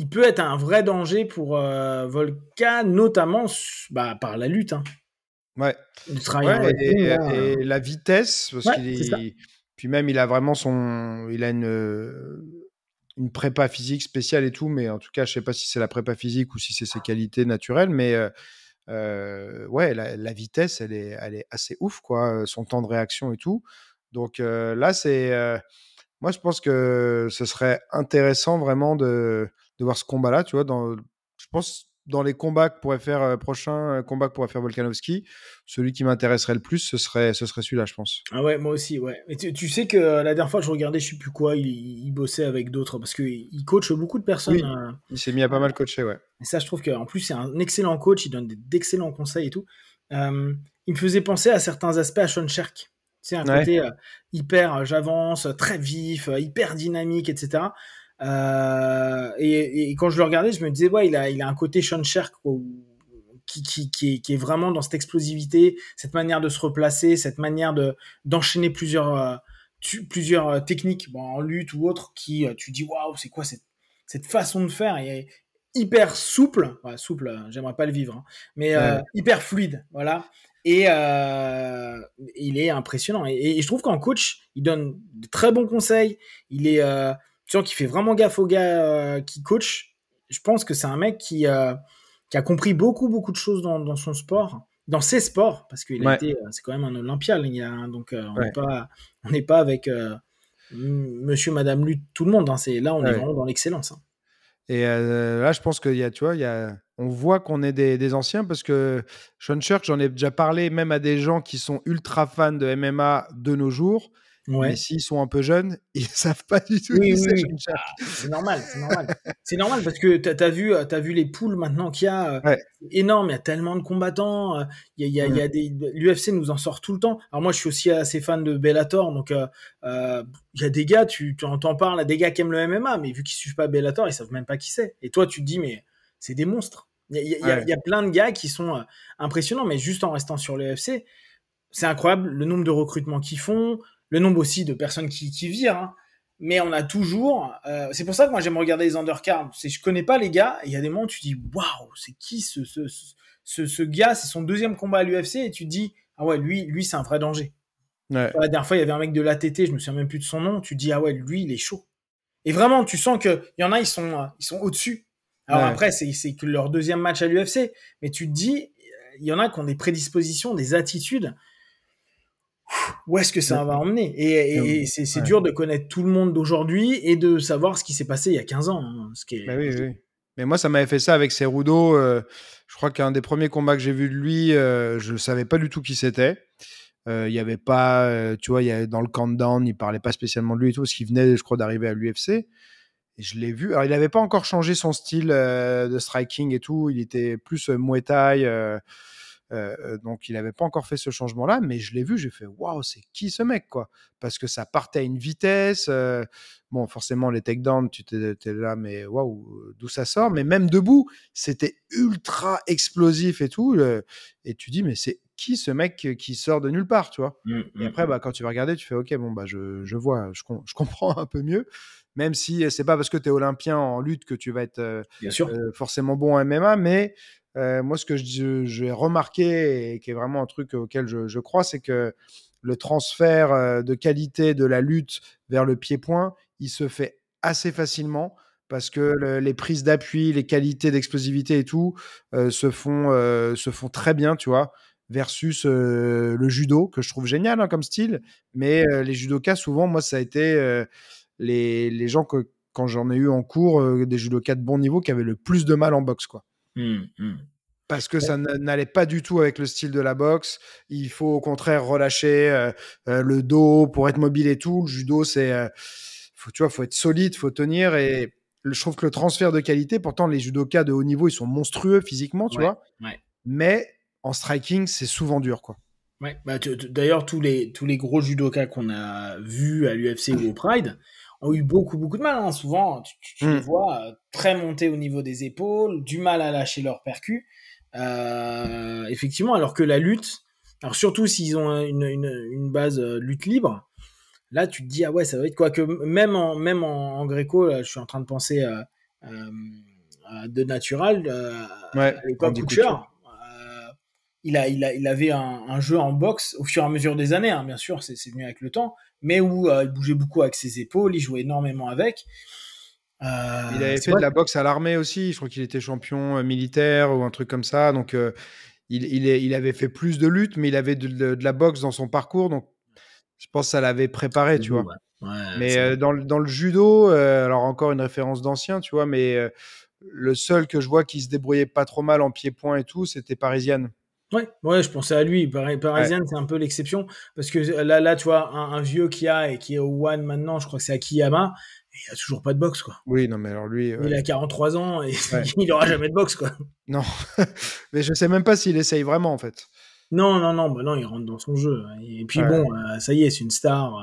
il peut être un vrai danger pour euh, Volca, notamment bah, par la lutte. Hein. Ouais. et, la vitesse, parce qu'il puis même il a vraiment son, il a une une prépa physique spéciale et tout, mais en tout cas, je sais pas si c'est la prépa physique ou si c'est ses qualités naturelles, mais euh, ouais, la, vitesse, elle est, elle est assez ouf, quoi, son temps de réaction et tout. Donc là, c'est moi, je pense que ce serait intéressant vraiment de, de voir ce combat-là, tu vois. Dans, je pense dans les combats que pourrait faire euh, prochain euh, combat que pourrait faire Volkanovski, celui qui m'intéresserait le plus, ce serait, ce serait celui-là, je pense. Ah ouais, moi aussi, ouais. Et tu, sais que euh, la dernière fois, je regardais, je sais plus quoi, il, il bossait avec d'autres parce qu'il coach beaucoup de personnes. Oui, il s'est mis à pas mal coacher, ouais. Et ça, je trouve qu'en plus, c'est un excellent coach, il donne d'excellents conseils et tout. il me faisait penser à certains aspects à Sean Sherk. C'est un côté euh, hyper, euh, j'avance, très vif, euh, hyper dynamique, etc. et, quand je le regardais, je me disais, ouais, il a, il a un côté Sean Sherk qui, qui, qui, est, qui, est, vraiment dans cette explosivité, cette manière de se replacer, cette manière de d'enchaîner plusieurs, plusieurs techniques bon, en lutte ou autre qui, tu dis, waouh, c'est quoi cette, cette façon de faire et, hyper souple, souple, j'aimerais pas le vivre, hein, mais hyper fluide, voilà. Et euh, il est impressionnant. Et, je trouve qu'en coach, il donne de très bons conseils. Il est, euh, tu sens qu'il fait vraiment gaffe aux gars euh, qui coach. Je pense que c'est un mec qui, qui a compris beaucoup, beaucoup de choses dans, dans son sport, dans ses sports, parce qu'il a été, c'est quand même un Olympia, hein, donc on n'est pas, on pas avec Monsieur, Madame Lutte, tout le monde. Hein, là, on est vraiment dans l'excellence. Hein. Et là, je pense qu'il y a, tu vois, il y a, on voit qu'on est des, anciens parce que Sean Church, j'en ai déjà parlé même à des gens qui sont ultra fans de MMA de nos jours. Mais s'ils sont un peu jeunes, (laughs) ils savent pas du tout qui c'est ah, c'est normal, c'est normal. c'est normal parce que tu as, vu, as vu les poules maintenant qu'il y a. Euh, énorme, il y a tellement de combattants. Euh, il y a, y a, des L'UFC nous en sort tout le temps. Alors moi, je suis aussi assez fan de Bellator, donc euh, il y a des gars, tu, tu entends parler, des gars qui aiment le MMA, mais vu qu'ils suivent pas Bellator, ils savent même pas qui c'est. Et toi, tu te dis, mais c'est des monstres. Il y, y, a plein de gars qui sont impressionnants, mais juste en restant sur l'UFC, c'est incroyable le nombre de recrutements qu'ils font, le nombre aussi de personnes qui, qui virent. Hein. Mais on a toujours. Euh, c'est pour ça que moi j'aime regarder les undercards. C'est je connais pas les gars. Il y a des moments où tu dis waouh, c'est qui ce, ce, ce, ce gars? C'est son deuxième combat à l'UFC et tu te dis ah ouais lui lui c'est un vrai danger. Ouais. La dernière fois il y avait un mec de l'ATT, je me souviens même plus de son nom. Tu te dis ah ouais lui il est chaud. Et vraiment tu sens que il y en a ils sont ils sont au dessus. Alors après c'est que leur deuxième match à l'UFC, mais tu te dis il y en a qui ont des prédispositions, des attitudes où est-ce que ça va emmener? Et, c'est dur de connaître tout le monde d'aujourd'hui et de savoir ce qui s'est passé il y a 15 ans. Hein, ce qui est... Bah oui, oui. Mais moi, ça m'avait fait ça avec Cerudo. Euh, je crois qu'un des premiers combats que j'ai vu de lui, euh, je ne savais pas du tout qui c'était. Euh, il n'y avait pas, tu vois, y avait, dans le countdown, il parlait pas spécialement de lui et tout, parce qu'il venait, je crois, d'arriver à l'UFC. Je l'ai vu. Alors, il n'avait pas encore changé son style de striking et tout. Il était plus Muay Thai. Euh, euh, donc il n'avait pas encore fait ce changement-là, mais je l'ai vu, j'ai fait waouh, c'est qui ce mec quoi? Parce que ça partait à une vitesse. Euh, bon, forcément les takedowns, tu étais là, mais waouh, d'où ça sort? Mais même debout, c'était ultra explosif et tout. et tu dis mais c'est qui ce mec qui sort de nulle part, tu vois? Mmh, Et après, mmh. bah, quand tu vas regarder, tu fais ok, bon bah je, je vois, je, je, (laughs) comprends un peu mieux. Même si c'est pas parce que tu es olympien en lutte que tu vas être Bien sûr. forcément bon en MMA, mais moi, ce que j'ai remarqué et qui est vraiment un truc auquel je, crois, c'est que le transfert de qualité de la lutte vers le pied-point, il se fait assez facilement parce que les prises d'appui, les qualités d'explosivité et tout euh, se, font, se font très bien, tu vois, versus le judo, que je trouve génial hein, comme style. Mais les judokas, souvent, moi, ça a été les, les, gens que, quand j'en ai eu en cours, des judokas de bon niveau qui avaient le plus de mal en boxe, quoi. Mmh, mmh. Parce que ça n'allait pas du tout avec le style de la boxe. Il faut au contraire relâcher euh, euh, le dos pour être mobile et tout. Le judo, c'est, euh, faut, tu vois, faut être solide, faut tenir. Et je trouve que le transfert de qualité, pourtant les judokas de haut niveau, ils sont monstrueux physiquement, tu vois. Mais en striking, c'est souvent dur, quoi. Ouais. Bah, d'ailleurs, tous les, tous les gros judokas qu'on a vus à l'UFC ou au Pride, ont eu beaucoup, beaucoup de mal. Hein. Souvent, tu, les hmm. vois euh, très montés au niveau des épaules, du mal à lâcher leur percu. Euh, effectivement, alors que la lutte, alors surtout s'ils ont une, une, une, base euh, lutte libre, là tu te dis ah ouais ça va être quoi que même en même en, gréco, là, je suis en train de penser à, de natural ouais, à l'époque il a, il a, il avait un, un, jeu en boxe au fur et à mesure des années, hein, bien sûr, c'est venu avec le temps, mais où euh, il bougeait beaucoup avec ses épaules, il jouait énormément avec. Euh, il avait fait de la boxe à l'armée aussi, je crois qu'il était champion euh, militaire ou un truc comme ça, donc il, il, il, avait fait plus de lutte, mais il avait de, de, la boxe dans son parcours, donc je pense que ça l'avait préparé, tu vois. mais dans, dans, le judo, alors encore une référence d'ancien, tu vois, mais le seul que je vois qui se débrouillait pas trop mal en pied-point et tout, c'était Parisienne. Ouais, ouais, je pensais à lui. Parisienne, c'est un peu l'exception. Parce que là, là, tu vois, un, vieux qui a et qui est au One maintenant, je crois que c'est Akiyama, et il a toujours pas de boxe, quoi. Oui, non, mais alors lui. Il a 43 ans et (laughs) il aura jamais de boxe, quoi. Non, (laughs) mais je sais même pas s'il essaye vraiment, en fait. Non, non, non, bah non, il rentre dans son jeu. Et puis bon, euh, ça y est, c'est une star.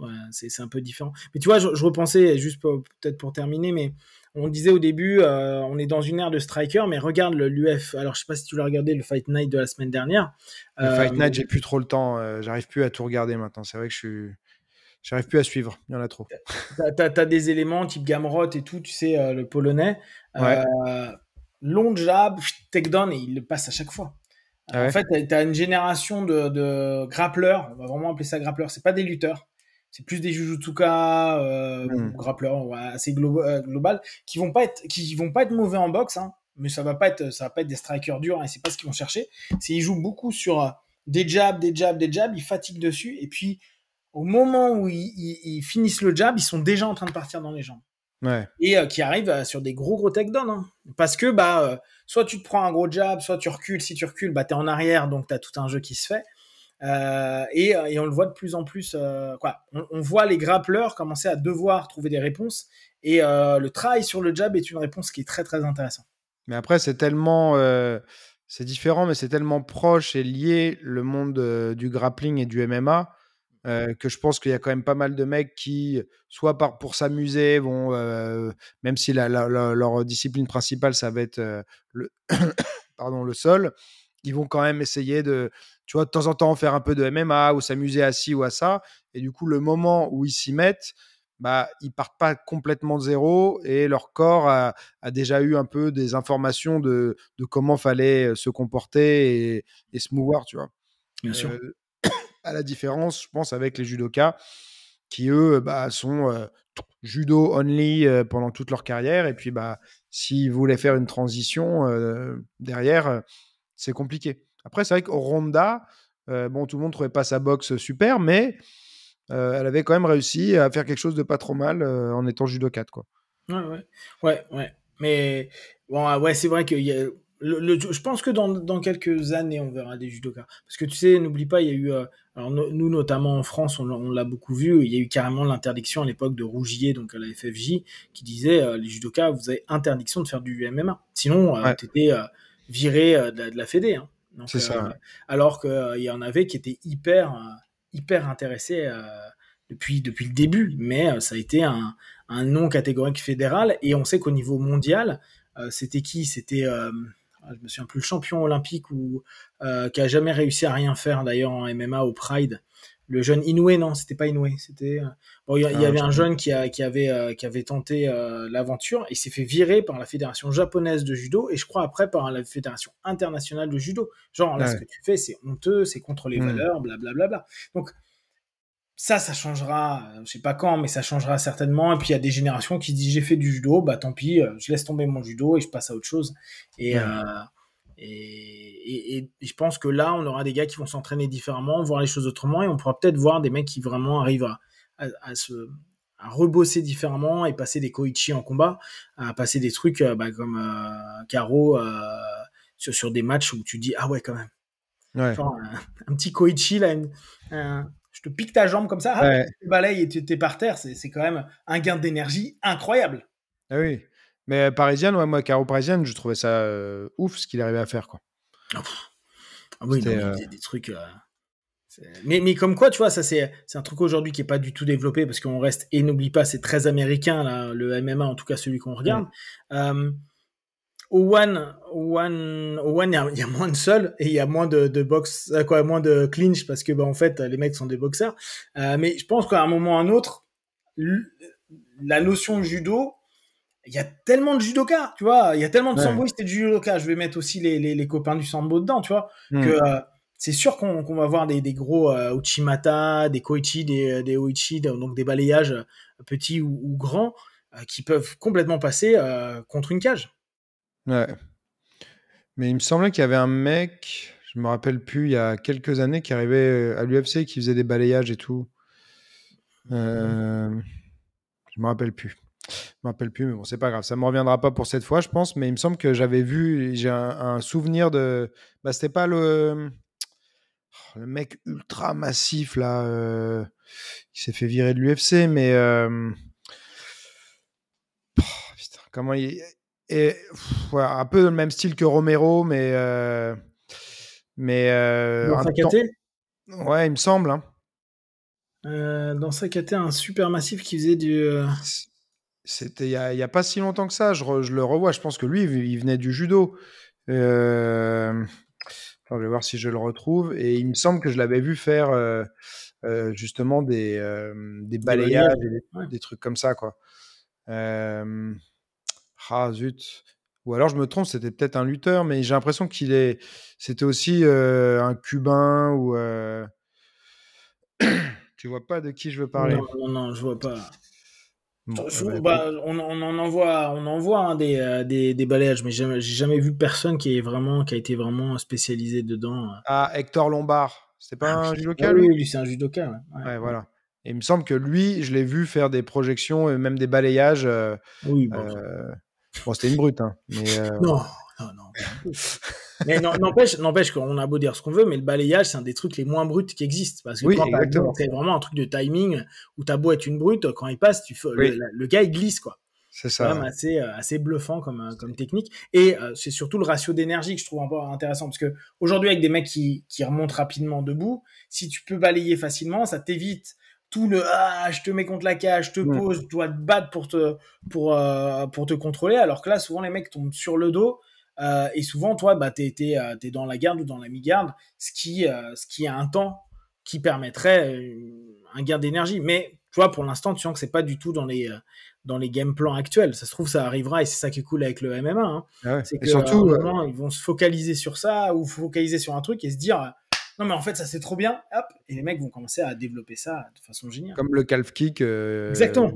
Euh, c'est un peu différent. Mais tu vois, je, repensais, juste peut-être pour terminer, mais on disait au début, euh, on est dans une ère de striker, mais regarde l'UF. Alors, je sais pas si tu l'as regardé, le Fight Night de la semaine dernière. Le Fight Night, j'ai plus trop le temps. J'arrive plus à tout regarder maintenant. C'est vrai que je suis. J'arrive plus à suivre, il y en a trop. Tu as, des éléments type Gamrot et tout, tu sais, le polonais. long jab, takedown, et il le passe à chaque fois. Ah en fait, tu as une génération de, de grappleurs, on va vraiment appeler ça grappleurs, c'est pas des lutteurs, c'est plus des jujutsuka, euh, hmm. grappleurs assez euh, global, qui vont pas être, qui vont pas être mauvais en boxe, hein, mais ça va pas être, ça va pas être des strikers durs, et hein, c'est pas ce qu'ils vont chercher. C'est ils jouent beaucoup sur euh, des jabs, des jabs, des jabs, ils fatiguent dessus, et puis au moment où ils, finissent le jab, ils sont déjà en train de partir dans les jambes. Et euh, qui arrivent sur des gros gros takedowns, hein. parce que bah soit tu te prends un gros jab, soit tu recules. Si tu recules, bah, tu es en arrière, donc tu as tout un jeu qui se fait. Euh, et, et, on le voit de plus en plus. Euh. On, voit les grappleurs commencer à devoir trouver des réponses. Et euh, le travail sur le jab est une réponse qui est très très intéressante. Mais après, c'est tellement. c'est différent, mais c'est tellement proche et lié le monde du grappling et du MMA euh, que je pense qu'il y a quand même pas mal de mecs qui, soit pour s'amuser, vont, euh, même si leur discipline principale, ça va être euh, le (coughs) sol, ils vont quand même essayer de, tu vois, de temps en temps faire un peu de MMA ou s'amuser à ci ou à ça. Et du coup, le moment où ils s'y mettent, bah, ils partent pas complètement de zéro et leur corps a, déjà eu un peu des informations de, de comment fallait se comporter et, et se mouvoir, tu vois. Bien sûr (coughs) à la différence, je pense, avec les judokas qui, eux, bah, sont euh, judo only euh, pendant toute leur carrière. Et puis, bah, s'ils voulaient faire une transition euh, derrière, c'est compliqué. Après, c'est vrai qu'au Ronda, bon, tout le monde trouvait pas sa boxe super, mais elle avait quand même réussi à faire quelque chose de pas trop mal en étant judokate, quoi. Ouais, ouais, ouais, ouais. Mais bon, ouais, c'est vrai y a je pense que dans, dans, quelques années, on verra des judokas. Parce que tu sais, n'oublie pas, il y a eu, euh, alors nous notamment en France, on, on l'a beaucoup vu, il y a eu carrément l'interdiction à l'époque de Rougier, donc à la FFJ, qui disait euh, les judokas, vous avez interdiction de faire du MMA. Sinon, euh, tu étais viré de, la Fédé. Hein. C'est ça. Alors qu'il y en avait qui étaient hyper, hyper intéressés depuis, depuis le début, mais ça a été un, un non catégorique fédéral. Et on sait qu'au niveau mondial, c'était qui? C'était ah, je me souviens plus, le champion olympique ou euh, qui a jamais réussi à rien faire d'ailleurs en MMA au Pride. Le jeune Inoue, non, c'était pas Inoue, c'était euh, bon, il y, ah, avait un jeune qui, a, qui avait euh, qui avait tenté l'aventure et s'est fait virer par la fédération japonaise de judo et je crois après par la fédération internationale de judo. Genre là, ce que tu fais, c'est honteux, c'est contre les hmm. valeurs, blablabla. Bla, bla. Donc ça, ça changera, je sais pas quand, mais ça changera certainement. Et puis il y a des générations qui disent j'ai fait du judo, bah tant pis, euh, je laisse tomber mon judo et je passe à autre chose. Et, euh, et, et, je pense que là, on aura des gars qui vont s'entraîner différemment, voir les choses autrement, et on pourra peut-être voir des mecs qui vraiment arrivent à, à, se à rebosser différemment et passer des koichi en combat, à passer des trucs euh, bah, comme euh, Caro sur, sur, des matchs où tu dis ah ouais quand même. Ouais. un, petit koichi là, un, je te pique ta jambe comme ça, ouais. tu balayes et tu es par terre, c'est quand même un gain d'énergie incroyable. Ah oui, mais euh, parisienne, ouais, moi, Caro parisienne, je trouvais ça euh, ouf ce qu'il arrivait à faire. Quoi. Ah oui, euh, des, trucs. Mais, mais, comme quoi, tu vois, ça c'est un truc aujourd'hui qui est pas du tout développé parce qu'on reste, et n'oublie pas, c'est très américain, là, le MMA, en tout cas celui qu'on regarde. Au One, One, One, il y, a moins de sol et il y a moins de, de box, quoi, moins de clinch parce que, bah, en fait, les mecs sont des boxeurs. Mais je pense qu'à un moment ou à un autre, la notion de judo, il y a tellement de judoka, tu vois, il y a tellement de sambo et de judoka. Je vais mettre aussi les, les, les, copains du sambo dedans, tu vois, hmm. que euh, c'est sûr qu'on va voir des, des gros euh, Uchimata, des Koichi, des, des Oichi, donc des balayages petits ou, ou grands qui peuvent complètement passer contre une cage. Ouais. Mais il me semblait qu'il y avait un mec, je me rappelle plus, il y a quelques années, qui arrivait euh, à l'UFC, qui faisait des balayages et tout. Euh, je me rappelle plus. Je me rappelle plus, mais bon, c'est pas grave. Ça me reviendra pas pour cette fois, je pense. Mais il me semble que j'avais vu, j'ai un, souvenir de. Bah, c'était pas le. Le mec ultra massif là, euh, qui s'est fait virer de l'UFC, mais. Euh, oh, putain, comment il et un peu le même style que Romero, mais. Euh, mais. Euh, temps... Ouais, il me semble. Hein. Euh, dans sa KT, un super massif qui faisait du. Euh, c'était il n'y a, pas si longtemps que ça. Je, le revois. Je pense que lui, il venait du judo. Euh, je vais voir si je le retrouve. Et il me semble que je l'avais vu faire justement des, des balayages, des, trucs comme ça. Quoi. ah zut. Ou alors je me trompe, c'était peut-être un lutteur, mais j'ai l'impression qu'il est. C'était aussi un cubain ou. (coughs) tu vois pas de qui je veux parler Non, non, non je vois pas. Bah, bah, on, en envoie, on envoie hein, des, euh, des, des, balayages, mais j'ai jamais vu personne qui, est vraiment, qui a été vraiment spécialisé dedans. Ah, Hector Lombard, c'est pas ah, un judoka Oui, lui, c'est un judoka. Ouais. voilà. Et il me semble que lui, je l'ai vu faire des projections et même des balayages. Euh, oui, bon. Euh, bon c'était une brute, hein, mais. Non, non, non. (laughs) mais n'empêche, n'empêche qu'on a beau dire ce qu'on veut, mais le balayage, c'est un des trucs les moins bruts qui existent. Parce que oui, quand c'est vraiment un truc de timing où ta beau est une brute, quand il passe, tu fais, le, gars, il glisse, quoi. C'est ça. même assez, euh, assez bluffant comme, euh, comme technique. Et euh, c'est surtout le ratio d'énergie que je trouve un peu intéressant. Parce que aujourd'hui, avec des mecs qui, qui remontent rapidement debout, si tu peux balayer facilement, ça t'évite tout le ah je te mets contre la cage, je te pose, tu dois te battre pour te pour pour te contrôler alors que là souvent les mecs tombent sur le dos euh, et souvent, toi, bah, tu es, euh, dans la garde ou dans la mi-garde, ce qui, euh, ce qui a un temps qui permettrait un gain d'énergie. Mais tu vois, pour l'instant, tu sens que c'est pas du tout dans les, dans les game plans actuels. Ça se trouve, ça arrivera et c'est ça qui est cool avec le MMA. Hein. Ah c'est que surtout, ils vont se focaliser sur ça ou focaliser sur un truc et se dire non mais en fait ça c'est trop bien hop et les mecs vont commencer à développer ça de façon géniale comme le calf kick exactement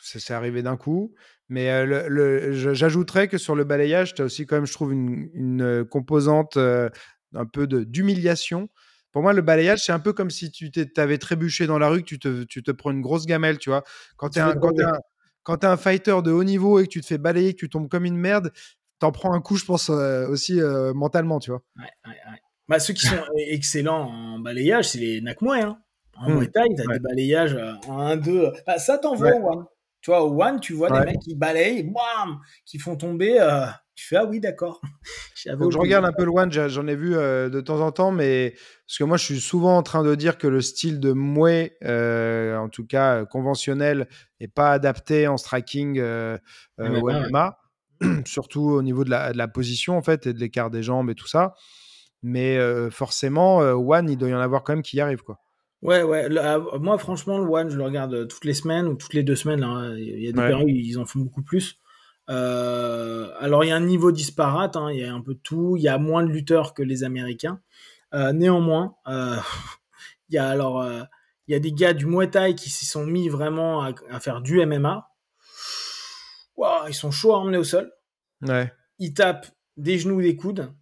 c'est arrivé d'un coup mais le, j'ajouterais que sur le balayage, tu as aussi quand même, je trouve, une, composante un peu d'humiliation. Pour moi, le balayage, c'est un peu comme si tu t'avais trébuché dans la rue, que tu te, tu te prends une grosse gamelle, tu vois. Quand tu es, es, un fighter de haut niveau et que tu te fais balayer, que tu tombes comme une merde, t'en prends un coup, je pense, aussi mentalement, tu vois. Ouais, ouais, bah, ceux qui sont (laughs) excellents en balayage, c'est les Nakmoy. Hein. En mmh. Muay Thai, tu as des balayages en 1-2. Bah, ça t'envoie, ouais. Tu vois, au One, tu vois des mecs qui balayent, bam, qui font tomber. Euh, tu fais, ah oui, d'accord. (laughs) je regarde un peu le One, j'en ai vu euh, de temps en temps, mais parce que moi, je suis souvent en train de dire que le style de Mouet, euh, en tout cas conventionnel, n'est pas adapté en striking au MMA, (clears throat) surtout au niveau de la, de la, position, en fait, et de l'écart des jambes et tout ça. Mais forcément, One, il doit y en avoir quand même qui y arrivent, quoi. Ouais, ouais. Ah, moi, franchement, le One, je le regarde euh, toutes les semaines ou toutes les deux semaines. Hein. Il y a des périodes où ils en font beaucoup plus. Euh, alors, il y a un niveau disparate. Hein. Il y a un peu de tout. Il y a moins de lutteurs que les Américains. Euh, néanmoins, (laughs) il y a alors il y a des gars du Muay Thai qui s'y sont mis vraiment à, faire du MMA. Wow, ils sont chauds à emmener au sol. Ouais. Ils tapent des genoux, des coudes.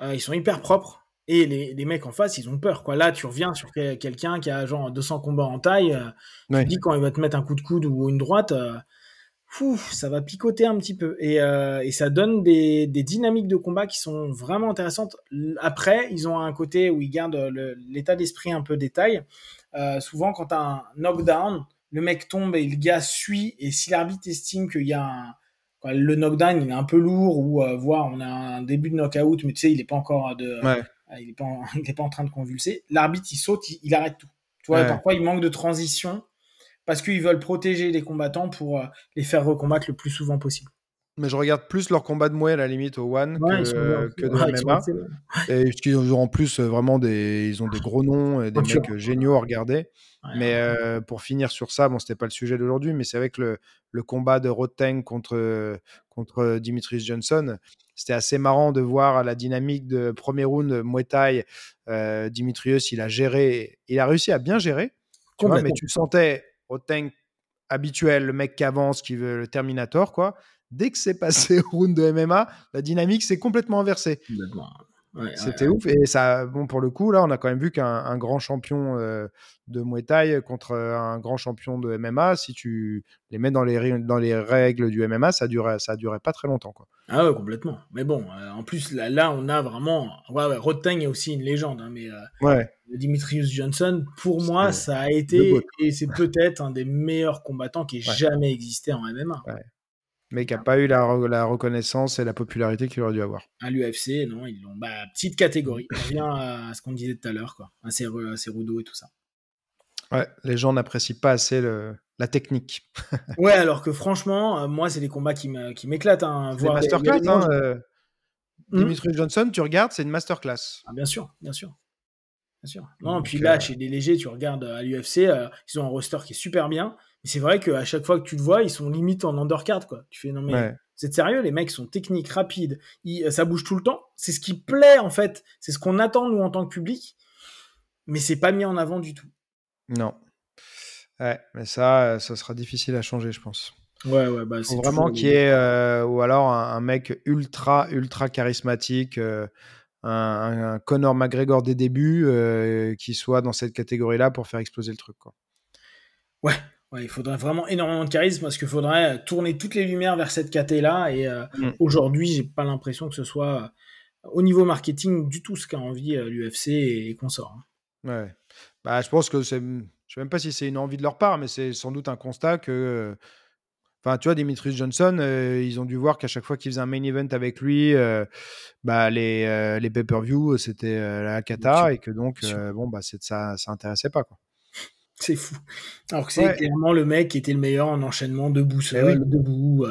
Ils sont hyper propres. Et les, les, mecs en face, ils ont peur. Quoi. Là, tu reviens sur quelqu'un qui a genre 200 combats en taille. Euh, tu dis quand il va te mettre un coup de coude ou une droite, euh, ça va picoter un petit peu. Et, euh, et ça donne des, des, dynamiques de combat qui sont vraiment intéressantes. Après, ils ont un côté où ils gardent l'état d'esprit un peu détail. Euh, souvent, quand tu as un knockdown, le mec tombe et le gars suit. Et si l'arbitre estime qu'il y a un le knockdown il est un peu lourd ou euh, voire on a un début de knockout mais tu sais il est pas encore de ouais. Ah, il n'est pas, en, (laughs) pas en train de convulser. L'arbitre, il saute, il, arrête tout. Tu vois, parfois, il manque de transition parce qu'ils veulent protéger les combattants pour euh, les faire recombattre le plus souvent possible. Mais je regarde plus leur combat de Mouet à la limite au One que, de MMA. Et qu'ils ont en plus euh, vraiment des, ils ont des gros noms, et des mecs géniaux à regarder. mais euh, pour finir sur ça, bon, c'était pas le sujet d'aujourd'hui, mais c'est que le, le combat de Roteng contre, contre Dimitris Johnson, c'était assez marrant de voir la dynamique de premier round Muay Thai. Euh, Dimitrius, il a géré, il a réussi à bien gérer, tu vois, mais tu sentais Roteng habituel, le mec qui avance, qui veut le Terminator, quoi. Dès que c'est passé (laughs) au round de MMA, la dynamique s'est complètement inversée. C'était ouf. Et ça, bon, pour le coup, là, on a quand même vu qu'un grand champion euh, de Muay Thai contre un grand champion de MMA, si tu les mets dans les, dans les règles du MMA, ça durait, ça durait pas très longtemps. Quoi. Ah ouais, complètement. Mais bon, euh, en plus, là, là, on a vraiment. Ouais, ouais, Roteng est aussi une légende, hein, mais euh. Dimitrius Johnson, pour moi, ça a été, et c'est peut-être un des meilleurs combattants qui ait jamais existé en MMA. Mais qui n'a pas eu la, reconnaissance et la popularité qu'il aurait dû avoir. À l'UFC, non, ils l'ont. Bah, petite catégorie. (laughs) On revient à ce qu'on disait tout à l'heure, quoi. Assez, assez rudo et tout ça. Ouais, les gens n'apprécient pas assez le, la technique. (laughs) ouais, alors que franchement, euh, moi, c'est des combats qui m'éclatent. Hein, voir masterclass. Hein, euh, hmm? Dimitri Johnson, tu regardes, c'est une masterclass. Ah, bien sûr, bien sûr. Bien sûr. Non, puis là, chez les légers, tu regardes à l'UFC, ils ont un roster qui est super bien. Mais c'est vrai qu'à chaque fois que tu te vois, ils sont limite en undercard, quoi. Tu fais, non, mais c'est sérieux, les mecs sont techniques, rapides, ça bouge tout le temps. C'est ce qui plaît, en fait. C'est ce qu'on attend, nous, en tant que public. Mais c'est pas mis en avant du tout. Non. Ouais, mais ça, ça sera difficile à changer, je pense. Ouais, ouais, bah, c'est vraiment qu'il y ait, euh, ou alors un, mec ultra, ultra charismatique, euh, un, Conor McGregor des débuts, euh, qui soit dans cette catégorie-là pour faire exploser le truc, quoi. Ouais, ouais, il faudrait vraiment énormément de charisme parce qu'il faudrait tourner toutes les lumières vers cette caté-là. Et mm. aujourd'hui, j'ai pas l'impression que ce soit au niveau marketing du tout ce qu'a envie l'UFC et, et qu'on sort. Hein. Ouais. Bah, je pense que c'est je sais même pas si c'est une envie de leur part, mais c'est sans doute un constat que. Enfin, tu vois, Dimitri Johnson, euh, ils ont dû voir qu'à chaque fois qu'ils faisaient un main event avec lui, euh, bah, les, euh, les pay-per-view, c'était la cata et que donc, bon, bah, ça, ça intéressait pas, quoi. C'est fou. Alors que c'est clairement le mec qui était le meilleur en enchaînement debout, eh seul, debout,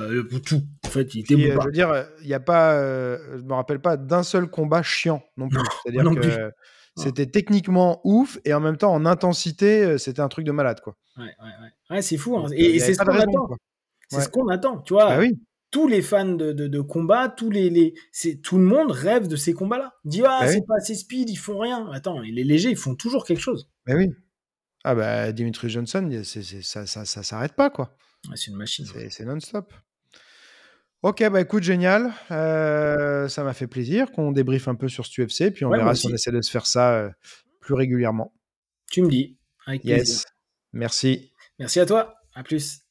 tout. En fait, il était Je veux dire, il y a pas, je me rappelle pas d'un seul combat chiant non plus. C'est-à-dire que c'était techniquement ouf et en même temps en intensité, euh, c'était un truc de malade quoi. Ouais, ouais, ouais. ouais c'est fou. Hein. Et, c'est ce qu'on attend. C'est ce qu'on attend, tu vois. Bah oui. Tous les fans de, de, combat, tous les, les c'est tout le monde rêve de ces combats-là. Dit ah bah c'est pas assez speed, ils font rien. Attends, les légers ils font toujours quelque chose. Bah oui. Ah bah Dimitri Johnson, ça, ça, ça s'arrête pas quoi. c'est une machine. C'est, non-stop. Ok, bah écoute, génial. Euh, ça m'a fait plaisir qu'on débriefe un peu sur ce UFC, puis on verra si on essaie de se faire ça euh, plus régulièrement. Tu me dis. Avec yes. Merci. Merci à toi. À plus.